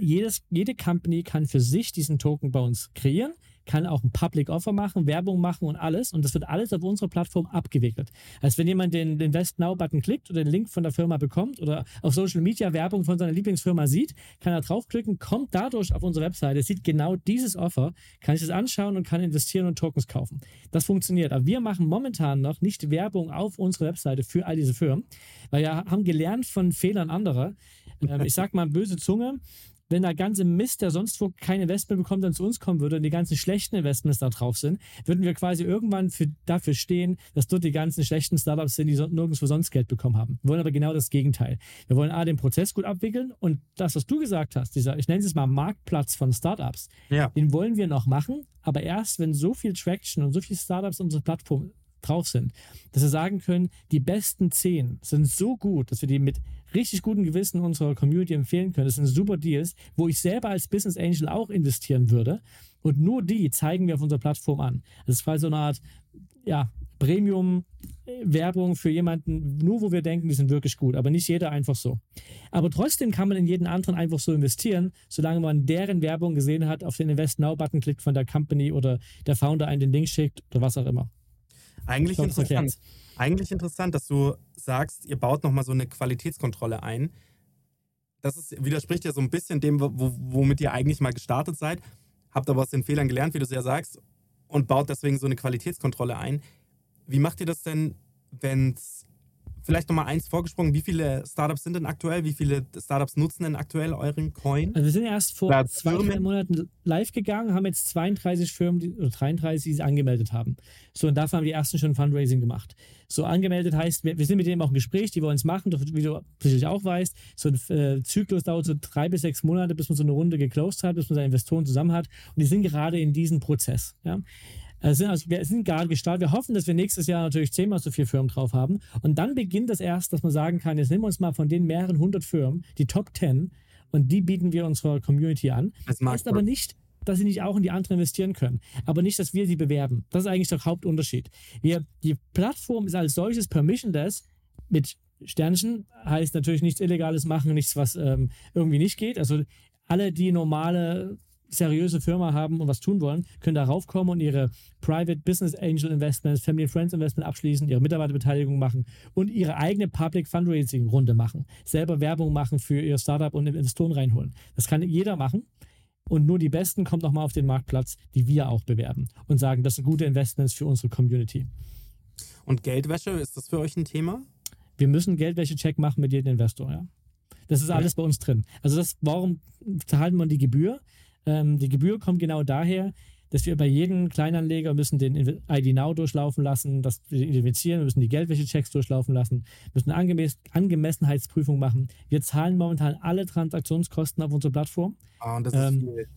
jedes, jede Company kann für sich diesen Token bei uns kreieren, kann auch ein Public Offer machen, Werbung machen und alles. Und das wird alles auf unserer Plattform abgewickelt. Also wenn jemand den Invest Now-Button klickt oder den Link von der Firma bekommt oder auf Social Media Werbung von seiner Lieblingsfirma sieht, kann er draufklicken, kommt dadurch auf unsere Webseite, sieht genau dieses Offer, kann sich das anschauen und kann investieren und Tokens kaufen. Das funktioniert. Aber wir machen momentan noch nicht Werbung auf unserer Webseite für all diese Firmen, weil wir haben gelernt von Fehlern anderer. Ähm, ich sag mal böse Zunge, wenn der ganze Mist, der sonst wo kein Investment bekommt, dann zu uns kommen würde und die ganzen schlechten Investments da drauf sind, würden wir quasi irgendwann für, dafür stehen, dass dort die ganzen schlechten Startups sind, die so, nirgendwo sonst Geld bekommen haben. Wir wollen aber genau das Gegenteil. Wir wollen A, den Prozess gut abwickeln und das, was du gesagt hast, dieser, ich nenne es mal Marktplatz von Startups, Ja. den wollen wir noch machen, aber erst, wenn so viel Traction und so viele Startups unsere Plattform drauf sind, dass wir sagen können, die besten zehn sind so gut, dass wir die mit richtig gutem Gewissen unserer Community empfehlen können. Das sind super Deals, wo ich selber als Business Angel auch investieren würde. Und nur die zeigen wir auf unserer Plattform an. Das ist quasi so eine Art, ja, Premium-Werbung für jemanden, nur wo wir denken, die sind wirklich gut, aber nicht jeder einfach so. Aber trotzdem kann man in jeden anderen einfach so investieren, solange man deren Werbung gesehen hat, auf den Invest Now-Button klickt von der Company oder der Founder einen den Link schickt oder was auch immer. Eigentlich glaub, interessant. Eigentlich interessant, dass du sagst, ihr baut nochmal so eine Qualitätskontrolle ein. Das ist, widerspricht ja so ein bisschen dem, wo, womit ihr eigentlich mal gestartet seid. Habt aber aus den Fehlern gelernt, wie du es ja sagst, und baut deswegen so eine Qualitätskontrolle ein. Wie macht ihr das denn, wenn es vielleicht nochmal eins vorgesprungen, wie viele Startups sind denn aktuell? Wie viele Startups nutzen denn aktuell euren Coin? Also wir sind erst vor Ja, zwei, drei Monaten live gegangen, haben jetzt 32 Firmen die, oder 33, die sich angemeldet haben. So, und davon haben die ersten schon Fundraising gemacht. So angemeldet heißt, wir, wir sind mit denen auch im Gespräch, die wollen es machen, doch wie du sicherlich auch weißt, so ein äh, Zyklus dauert so drei bis sechs Monate, bis man so eine Runde geclosed hat, bis man seine Investoren zusammen hat. Und die sind gerade in diesem Prozess. Ja? Also sind, also wir sind gerade gestartet. Wir hoffen, dass wir nächstes Jahr natürlich zehnmal so viele Firmen drauf haben. Und dann beginnt das erst, dass man sagen kann, jetzt nehmen wir uns mal von den mehreren hundert Firmen die Top 10 und die bieten wir unserer Community an. Das heißt aber nicht, dass sie nicht auch in die anderen investieren können. Aber nicht, dass wir sie bewerben. Das ist eigentlich der Hauptunterschied. Wir, die Plattform ist als solches permissionless mit Sternchen, heißt natürlich nichts Illegales machen, nichts, was ähm, irgendwie nicht geht. Also alle, die normale seriöse Firma haben und was tun wollen, können darauf kommen und ihre Private Business Angel Investments, Family Friends Investment abschließen, ihre Mitarbeiterbeteiligung machen und ihre eigene Public Fundraising Runde machen. Selber Werbung machen für ihr Startup und Investoren reinholen. Das kann jeder machen. Und nur die Besten kommen nochmal auf den Marktplatz, die wir auch bewerben und sagen, das sind gute Investments für unsere Community. Und Geldwäsche, ist das für euch ein Thema? Wir müssen Geldwäsche-Check machen mit jedem Investor, ja. Das ist alles bei uns drin. Also das, warum zahlt man die Gebühr? Ähm, die Gebühr kommt genau daher, dass wir bei jedem Kleinanleger müssen den ID Now durchlaufen lassen, das wir identifizieren, wir müssen die Geldwäsche-Checks durchlaufen lassen, müssen eine Angemess Angemessenheitsprüfung machen. Wir zahlen momentan alle Transaktionskosten auf unserer Plattform. Ah, und das ist Ähm, viel.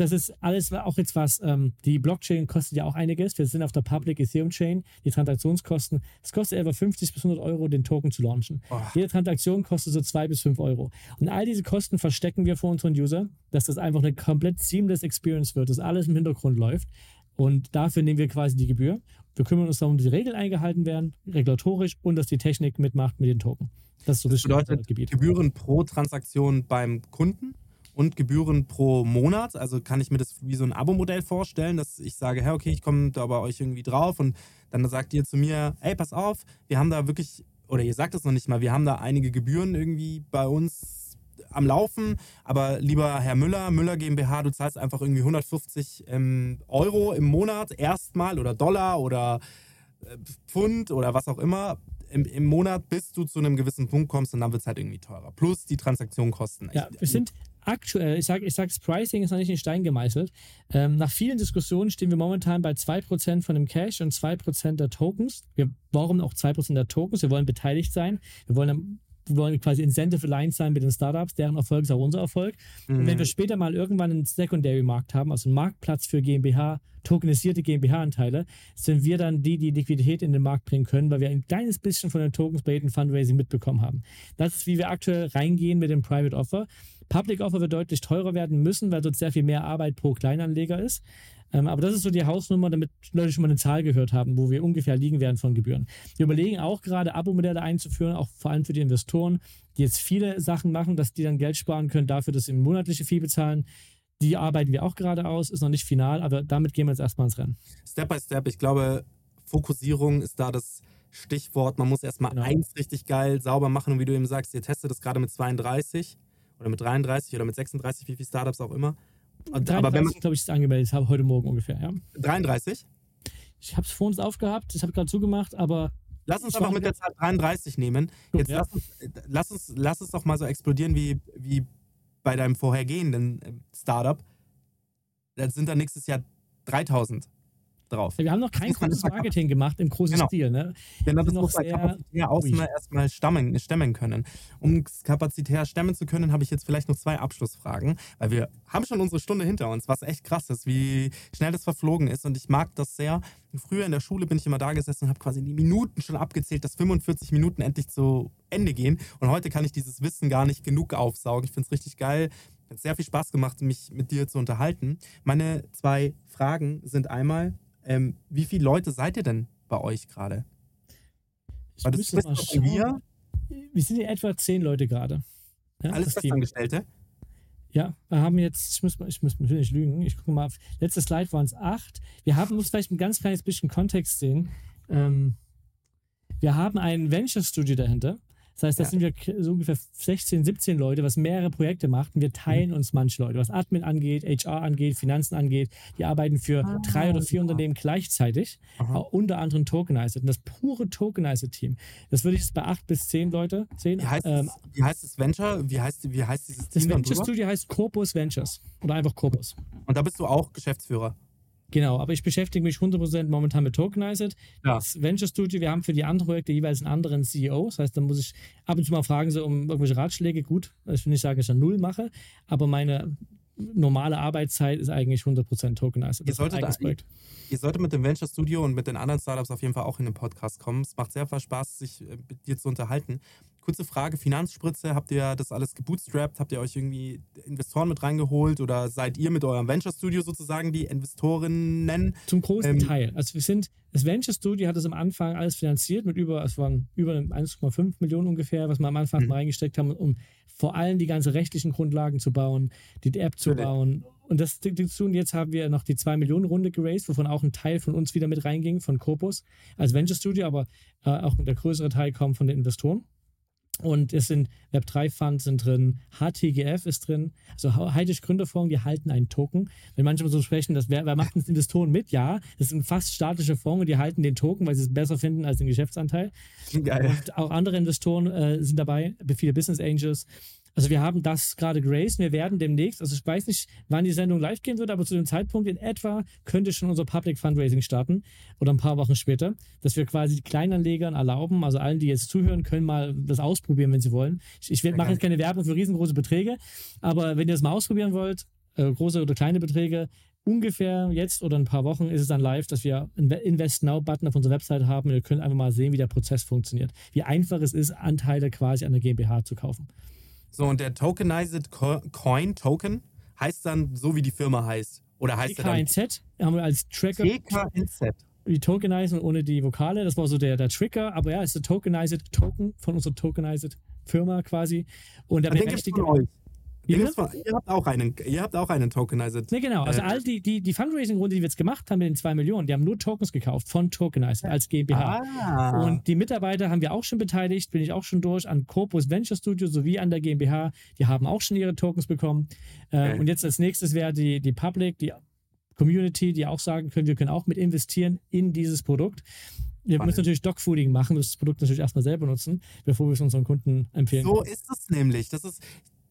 Das ist alles auch jetzt was, ähm, die Blockchain kostet ja auch einiges. Wir sind auf der Public Ethereum Chain, die Transaktionskosten, es kostet etwa 50 bis 100 Euro, den Token zu launchen. Oh. Jede Transaktion kostet so 2 bis 5 Euro. Und all diese Kosten verstecken wir vor unseren User, dass das einfach eine komplett seamless Experience wird, dass alles im Hintergrund läuft. Und dafür nehmen wir quasi die Gebühr. Wir kümmern uns darum, dass die Regeln eingehalten werden, regulatorisch und dass die Technik mitmacht mit den Token. Das ist so Das das bedeutet Gebiet. Gebühren pro Transaktion beim Kunden und Gebühren pro Monat. Also kann ich mir das wie so ein Abo-Modell vorstellen, dass ich sage, hey, okay, ich komme da bei euch irgendwie drauf und dann sagt ihr zu mir, ey, pass auf, wir haben da wirklich, oder ihr sagt es noch nicht mal, wir haben da einige Gebühren irgendwie bei uns am Laufen, aber lieber Herr Müller, Müller GmbH, du zahlst einfach irgendwie 150 ähm, Euro im Monat erstmal oder Dollar oder äh, Pfund oder was auch immer im, im Monat, bis du zu einem gewissen Punkt kommst und dann wird es halt irgendwie teurer. Plus die Transaktionen kosten. Ja, echt. wir sind aktuell, ich sage, ich sage, das Pricing ist noch nicht in Stein gemeißelt. Ähm, nach vielen Diskussionen stehen wir momentan bei 2% von dem Cash und 2% der Tokens. Wir, warum auch 2% der Tokens? Wir wollen beteiligt sein. Wir wollen wir wollen quasi Incentive aligned sein mit den Startups, deren Erfolg ist auch unser Erfolg. Und wenn wir später mal irgendwann einen Secondary-Markt haben, also einen Marktplatz für GmbH, tokenisierte GmbH-Anteile, sind wir dann die, die Liquidität in den Markt bringen können, weil wir ein kleines bisschen von den Tokens bei jedem Fundraising mitbekommen haben. Das ist, wie wir aktuell reingehen mit dem Private Offer. Public Offer wird deutlich teurer werden müssen, weil dort sehr viel mehr Arbeit pro Kleinanleger ist. Ähm, aber das ist so die Hausnummer, damit Leute schon mal eine Zahl gehört haben, wo wir ungefähr liegen werden von Gebühren. Wir überlegen auch gerade, Abo-Modelle einzuführen, auch vor allem für die Investoren, die jetzt viele Sachen machen, dass die dann Geld sparen können dafür, dass sie eine monatliche Fee bezahlen. Die arbeiten wir auch gerade aus, ist noch nicht final, aber damit gehen wir jetzt erstmal ins Rennen. Step by Step, ich glaube, Fokussierung ist da das Stichwort. Man muss erstmal Genau. eins richtig geil sauber machen und wie du eben sagst, ihr testet das gerade mit 32 oder mit 33 oder mit 36, wie viele Startups auch immer. Und, aber wenn man glaube ich, ist angemeldet habe, heute Morgen ungefähr, ja. 33, Ich habe es vor uns aufgehabt, ich habe gerade zugemacht, aber lass uns einfach mit der Zahl 33 nehmen. Gut, Jetzt ja. lass, uns, lass, uns, lass es doch mal so explodieren wie, wie bei deinem vorhergehenden äh, Startup. Da sind dann nächstes Jahr 3000 drauf. wir haben noch kein großes Marketing gemacht im großen Genau. Stil. Ne? Denn das muss man kapazitär erstmal, erstmal stammen, stemmen können. Um kapazitär stemmen zu können, habe ich jetzt vielleicht noch zwei Abschlussfragen, weil wir haben schon unsere Stunde hinter uns, was echt krass ist, wie schnell das verflogen ist und ich mag das sehr. Früher in der Schule bin ich immer da gesessen und habe quasi die Minuten schon abgezählt, dass 45 Minuten endlich zu Ende gehen und heute kann ich dieses Wissen gar nicht genug aufsaugen. Ich finde es richtig geil. Hat sehr viel Spaß gemacht, mich mit dir zu unterhalten. Meine zwei Fragen sind einmal, ähm, wie viele Leute seid ihr denn bei euch gerade? Ich Weil das mal schauen. wir, Wir sind ja etwa zehn Leute gerade. Ja, alles. Festangestellte. Ja, wir haben jetzt, ich muss, ich muss ich will nicht lügen, ich gucke mal, auf, letztes Slide waren es acht. Wir haben, muss vielleicht ein ganz kleines bisschen Kontext sehen. Ähm, wir haben ein Venture Studio dahinter. Das heißt, da Ja. sind wir so ungefähr 16, 17 Leute, was mehrere Projekte macht. Und wir Mhm. teilen uns manche Leute, was Admin angeht, HR angeht, Finanzen angeht. Die arbeiten für drei oder vier Unternehmen gleichzeitig, unter anderem Tokenized. Und das pure Tokenized-Team, das würde ich jetzt bei acht bis zehn Leute sehen. Wie heißt, Ähm, wie heißt das Venture? Wie heißt, wie heißt dieses das Team dann Venture? Studio heißt Corpus Ventures oder einfach Corpus. Und da bist du auch Geschäftsführer. Genau, aber ich beschäftige mich 100% momentan mit Tokenized. Ja. Das Venture Studio, wir haben für die anderen Projekte jeweils einen anderen CEO. Das heißt, da muss ich ab und zu mal fragen, so um irgendwelche Ratschläge. Gut, ich will nicht sagen, dass ich da null mache, aber meine normale Arbeitszeit ist eigentlich 100% Tokenized. Mein solltet da- Projekt. Ihr solltet mit dem Venture Studio und mit den anderen Startups auf jeden Fall auch in den Podcast kommen. Es macht sehr viel Spaß, sich äh, mit dir zu unterhalten. Kurze Frage: Finanzspritze, habt ihr das alles gebootstrapped? Habt ihr euch irgendwie Investoren mit reingeholt oder seid ihr mit eurem Venture Studio sozusagen die Investorinnen? Zum großen Ähm, Teil. Also wir sind, das Venture Studio hat es am Anfang alles finanziert mit über, es waren über 1,5 Millionen ungefähr, was wir am Anfang Mhm. mal reingesteckt haben, um vor allem die ganzen rechtlichen Grundlagen zu bauen, die App zu bauen. Und das dazu, und jetzt haben wir noch die 2 Millionen Runde geraced, wovon auch ein Teil von uns wieder mit reinging, von Corpus als Venture Studio, aber äh, auch der größere Teil kommt von den Investoren. Und es sind Web3-Funds sind drin, HTGF ist drin, also Heidrich Gründerfonds, die halten einen Token. Wenn manche so sprechen, dass wer, wer macht denn Investoren mit? Ja, das sind fast statische Fonds und die halten den Token, weil sie es besser finden als den Geschäftsanteil. Geil. Und auch andere Investoren äh, sind dabei, viele Business Angels. Also wir haben das gerade geraced. Wir werden demnächst, also ich weiß nicht, wann die Sendung live gehen wird, aber zu dem Zeitpunkt in etwa könnte schon unser Public Fundraising starten oder ein paar Wochen später, dass wir quasi Kleinanlegern erlauben, also allen, die jetzt zuhören, können mal das ausprobieren, wenn sie wollen. Ich, ich mache jetzt keine Werbung für riesengroße Beträge, aber wenn ihr das mal ausprobieren wollt, äh, große oder kleine Beträge, ungefähr jetzt oder ein paar Wochen ist es dann live, dass wir einen Invest Now-Button auf unserer Website haben und ihr könnt einfach mal sehen, wie der Prozess funktioniert. Wie einfach es ist, Anteile quasi an der GmbH zu kaufen. So, und der Tokenized Co Coin Token heißt dann so, wie die Firma heißt. Oder heißt er dann TKNZ haben wir als Tracker TKNZ? die Tokenizen ohne die Vokale. Das war so der, der Trigger. Aber ja, es ist der Tokenized Token von unserer Tokenized Firma quasi. Und der berechtigte. von euch. Ihr, habt auch einen, ihr habt auch einen Tokenized. Ne, genau. Also Äh, all die, die, die Fundraising-Runde, die wir jetzt gemacht haben mit den 2 Millionen, die haben nur Tokens gekauft von Tokenized als GmbH. Ah. Und die Mitarbeiter haben wir auch schon beteiligt, bin ich auch schon durch, an Corpus Venture Studio sowie an der GmbH. Die haben auch schon ihre Tokens bekommen. Äh, Okay. Und jetzt als nächstes wäre die, die Public, die Community, die auch sagen können, wir können auch mit investieren in dieses Produkt. Wir müssen natürlich Dogfooding machen, müssen das Produkt natürlich erstmal selber nutzen, bevor wir es unseren Kunden empfehlen. So ist es nämlich. Das ist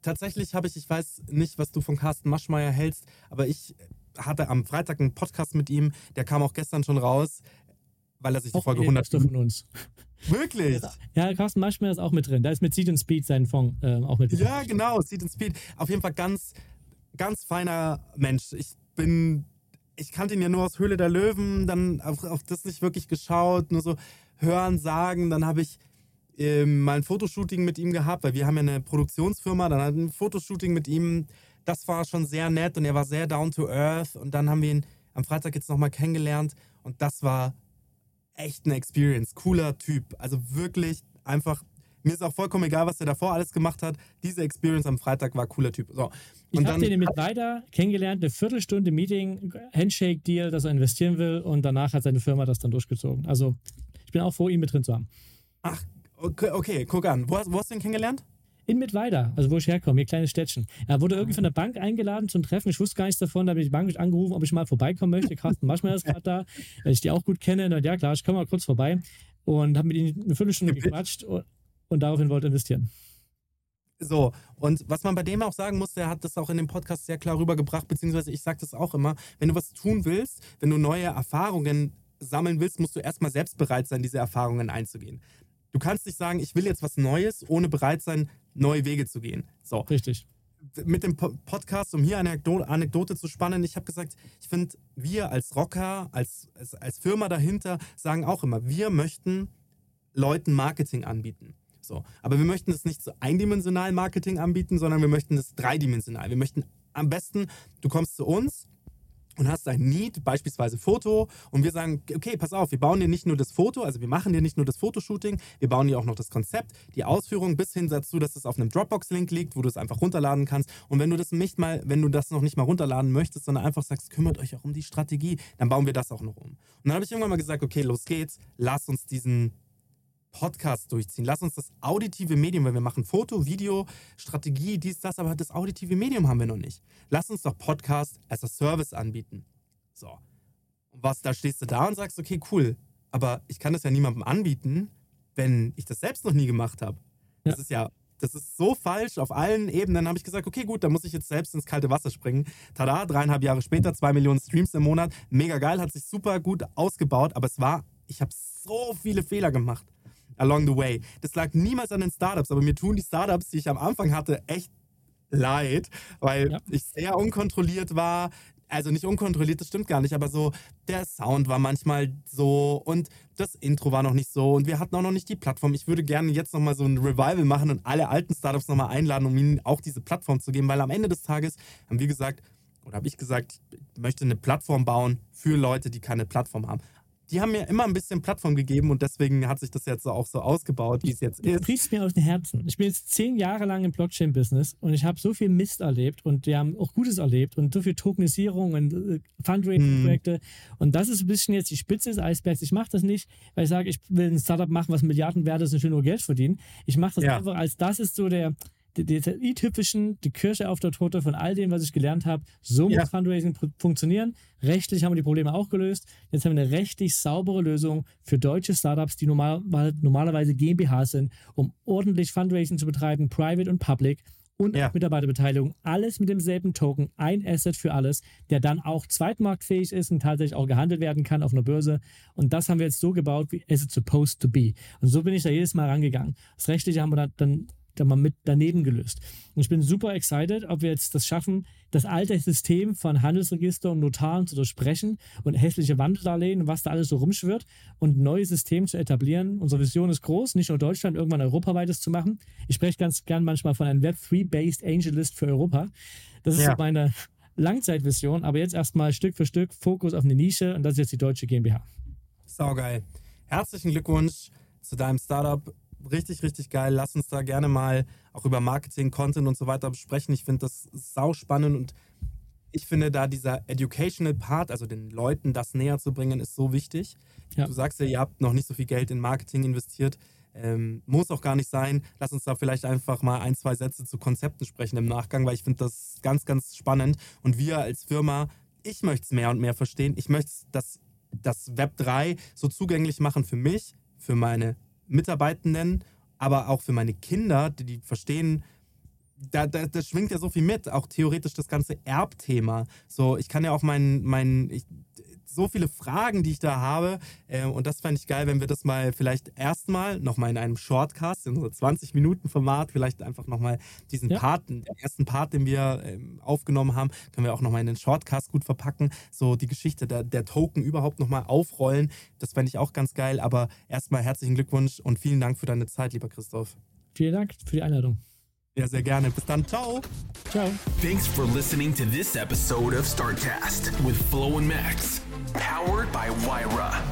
tatsächlich habe ich, ich weiß nicht, was du von Carsten Maschmeyer hältst, aber ich hatte am Freitag einen Podcast mit ihm, der kam auch gestern schon raus, weil er sich die Folge ein 100 Investor von uns. Wirklich? Ja, Carsten Maschmeyer ist auch mit drin. Da ist mit Seed and Speed sein Fong äh, auch mit drin. Ja, genau, Seed and Speed. Auf jeden Fall ganz, ganz feiner Mensch. Ich bin, ich kannte ihn ja nur aus Höhle der Löwen, dann auf, auf das nicht wirklich geschaut, nur so hören, sagen. Dann habe ich ähm, mal ein Fotoshooting mit ihm gehabt, weil wir haben ja eine Produktionsfirma, dann hatten wir ein Fotoshooting mit ihm. Das war schon sehr nett und er war sehr down to earth. Und dann haben wir ihn am Freitag jetzt nochmal kennengelernt und das war echt eine Experience. Cooler Typ. Also wirklich einfach. Mir ist auch vollkommen egal, was er davor alles gemacht hat. Diese Experience am Freitag war cooler Typ. So. Ich habe den mit weiter kennengelernt, eine Viertelstunde Meeting, Handshake-Deal, dass er investieren will und danach hat seine Firma das dann durchgezogen. Also ich bin auch froh, ihn mit drin zu haben. Ach, okay, okay guck an. Wo hast, wo hast du ihn kennengelernt? In Mittweida, also wo ich herkomme, hier kleines Städtchen. Er wurde irgendwie von der Bank eingeladen zum Treffen. Ich wusste gar nichts davon. Da habe ich die Bank angerufen, ob ich mal vorbeikommen möchte. Carsten Maschmeyer ist gerade da, weil ich die auch gut kenne. Und ja, klar, ich komme mal kurz vorbei und habe mit ihm eine Viertelstunde gequatscht und, und daraufhin wollte investieren. So, und was man bei dem auch sagen muss, der hat das auch in dem Podcast sehr klar rübergebracht, beziehungsweise ich sage das auch immer, wenn du was tun willst, wenn du neue Erfahrungen sammeln willst, musst du erstmal selbst bereit sein, diese Erfahrungen einzugehen. Du kannst nicht sagen, ich will jetzt was Neues, ohne bereit sein, neue Wege zu gehen. So. Richtig. Mit dem Podcast, um hier eine Anekdote zu spannen, ich habe gesagt, ich finde, wir als Rocker, als, als, als Firma dahinter, sagen auch immer, wir möchten Leuten Marketing anbieten. So. Aber wir möchten es nicht so eindimensional Marketing anbieten, sondern wir möchten es dreidimensional. Wir möchten am besten, du kommst zu uns, und hast ein Need, beispielsweise Foto, und wir sagen, okay, pass auf, wir bauen dir nicht nur das Foto, also wir machen dir nicht nur das Fotoshooting, wir bauen dir auch noch das Konzept, die Ausführung bis hin dazu, dass es auf einem Dropbox-Link liegt, wo du es einfach runterladen kannst. Und wenn du das nicht mal, wenn du das noch nicht mal runterladen möchtest, sondern einfach sagst, kümmert euch auch um die Strategie, dann bauen wir das auch noch um. Und dann habe ich irgendwann mal gesagt, okay, los geht's, lass uns diesen Podcast durchziehen. Lass uns das auditive Medium, weil wir machen Foto, Video, Strategie, dies, das, aber das auditive Medium haben wir noch nicht. Lass uns doch Podcast as a Service anbieten. So. Und was, da stehst du da und sagst, okay, cool, aber ich kann das ja niemandem anbieten, wenn ich das selbst noch nie gemacht habe. Das ja. ist ja, das ist so falsch auf allen Ebenen. Dann habe ich gesagt, okay, gut, dann muss ich jetzt selbst ins kalte Wasser springen. Tada, dreieinhalb Jahre später, zwei Millionen Streams im Monat. Mega geil, hat sich super gut ausgebaut, aber es war, ich habe so viele Fehler gemacht along the way. Das lag niemals an den Startups, aber mir tun die Startups, die ich am Anfang hatte, echt leid, weil ja. ich sehr unkontrolliert war. Also nicht unkontrolliert, das stimmt gar nicht, aber so der Sound war manchmal so und das Intro war noch nicht so und wir hatten auch noch nicht die Plattform. Ich würde gerne jetzt nochmal so ein Revival machen und alle alten Startups nochmal einladen, um ihnen auch diese Plattform zu geben, weil am Ende des Tages haben wir gesagt, oder habe ich gesagt, ich möchte eine Plattform bauen für Leute, die keine Plattform haben die haben mir immer ein bisschen Plattform gegeben und deswegen hat sich das jetzt auch so ausgebaut, wie es jetzt ist. Du brichst mir aus dem Herzen. Ich bin jetzt zehn Jahre lang im Blockchain-Business und ich habe so viel Mist erlebt und wir haben auch Gutes erlebt und so viel Tokenisierung und äh, Fundraising-Projekte. Hm. Und das ist ein bisschen jetzt die Spitze des Eisbergs. Ich mache das nicht, weil ich sage, ich will ein Startup machen, was Milliarden wert ist und ich will nur Geld verdienen. Ich mache das ja. einfach als das ist so der die, die, die typischen, die Kirsche auf der Torte von all dem, was ich gelernt habe. So ja. muss Fundraising funktionieren. Rechtlich haben wir die Probleme auch gelöst. Jetzt haben wir eine rechtlich saubere Lösung für deutsche Startups, die normal, normalerweise GmbH sind, um ordentlich Fundraising zu betreiben, private und public und ja. Mitarbeiterbeteiligung. Alles mit demselben Token, ein Asset für alles, der dann auch zweitmarktfähig ist und tatsächlich auch gehandelt werden kann auf einer Börse. Und das haben wir jetzt so gebaut, wie es supposed to be. Und so bin ich da jedes Mal rangegangen. Das Rechtliche haben wir dann da mal mit daneben gelöst. Und ich bin super excited, ob wir jetzt das schaffen, das alte System von Handelsregister und Notaren zu durchbrechen und hässliche Wanddarlehen, was da alles so rumschwirrt und ein neues System zu etablieren. Unsere Vision ist groß, nicht nur Deutschland, irgendwann europaweites zu machen. Ich spreche ganz gern manchmal von einem Web3-based AngelList für Europa. Das ist ja. so meine Langzeitvision, aber jetzt erstmal Stück für Stück Fokus auf eine Nische und das ist jetzt die deutsche GmbH. Saugeil. Herzlichen Glückwunsch zu deinem Startup richtig, richtig geil. Lass uns da gerne mal auch über Marketing, Content und so weiter besprechen. Ich finde das sau spannend und ich finde da dieser educational Part, also den Leuten das näher zu bringen, ist so wichtig. Ja. Du sagst ja, ihr habt noch nicht so viel Geld in Marketing investiert. Ähm, muss auch gar nicht sein. Lass uns da vielleicht einfach mal ein, zwei Sätze zu Konzepten sprechen im Nachgang, weil ich finde das ganz, ganz spannend. Und wir als Firma, ich möchte es mehr und mehr verstehen. Ich möchte das, das Web 3 so zugänglich machen für mich, für meine Mitarbeitenden, aber auch für meine Kinder, die, die verstehen, da, da, da schwingt ja so viel mit, auch theoretisch das ganze Erbthema. So, ich kann ja auch meinen, mein, so viele Fragen, die ich da habe. Äh, und das fände ich geil, wenn wir das mal vielleicht erstmal nochmal in einem Shortcast, in unserem 20-Minuten-Format, vielleicht einfach nochmal diesen Ja. Part, den ersten Part, den wir ähm, aufgenommen haben, können wir auch nochmal in den Shortcast gut verpacken. So die Geschichte der, der Token überhaupt nochmal aufrollen. Das fände ich auch ganz geil. Aber erstmal herzlichen Glückwunsch und vielen Dank für deine Zeit, lieber Christoph. Vielen Dank für die Einladung. Ja, sehr gerne. Bis dann. Ciao. Ciao. Thanks for listening to this episode of StartCast with Flo and Max. Powered by Wyra.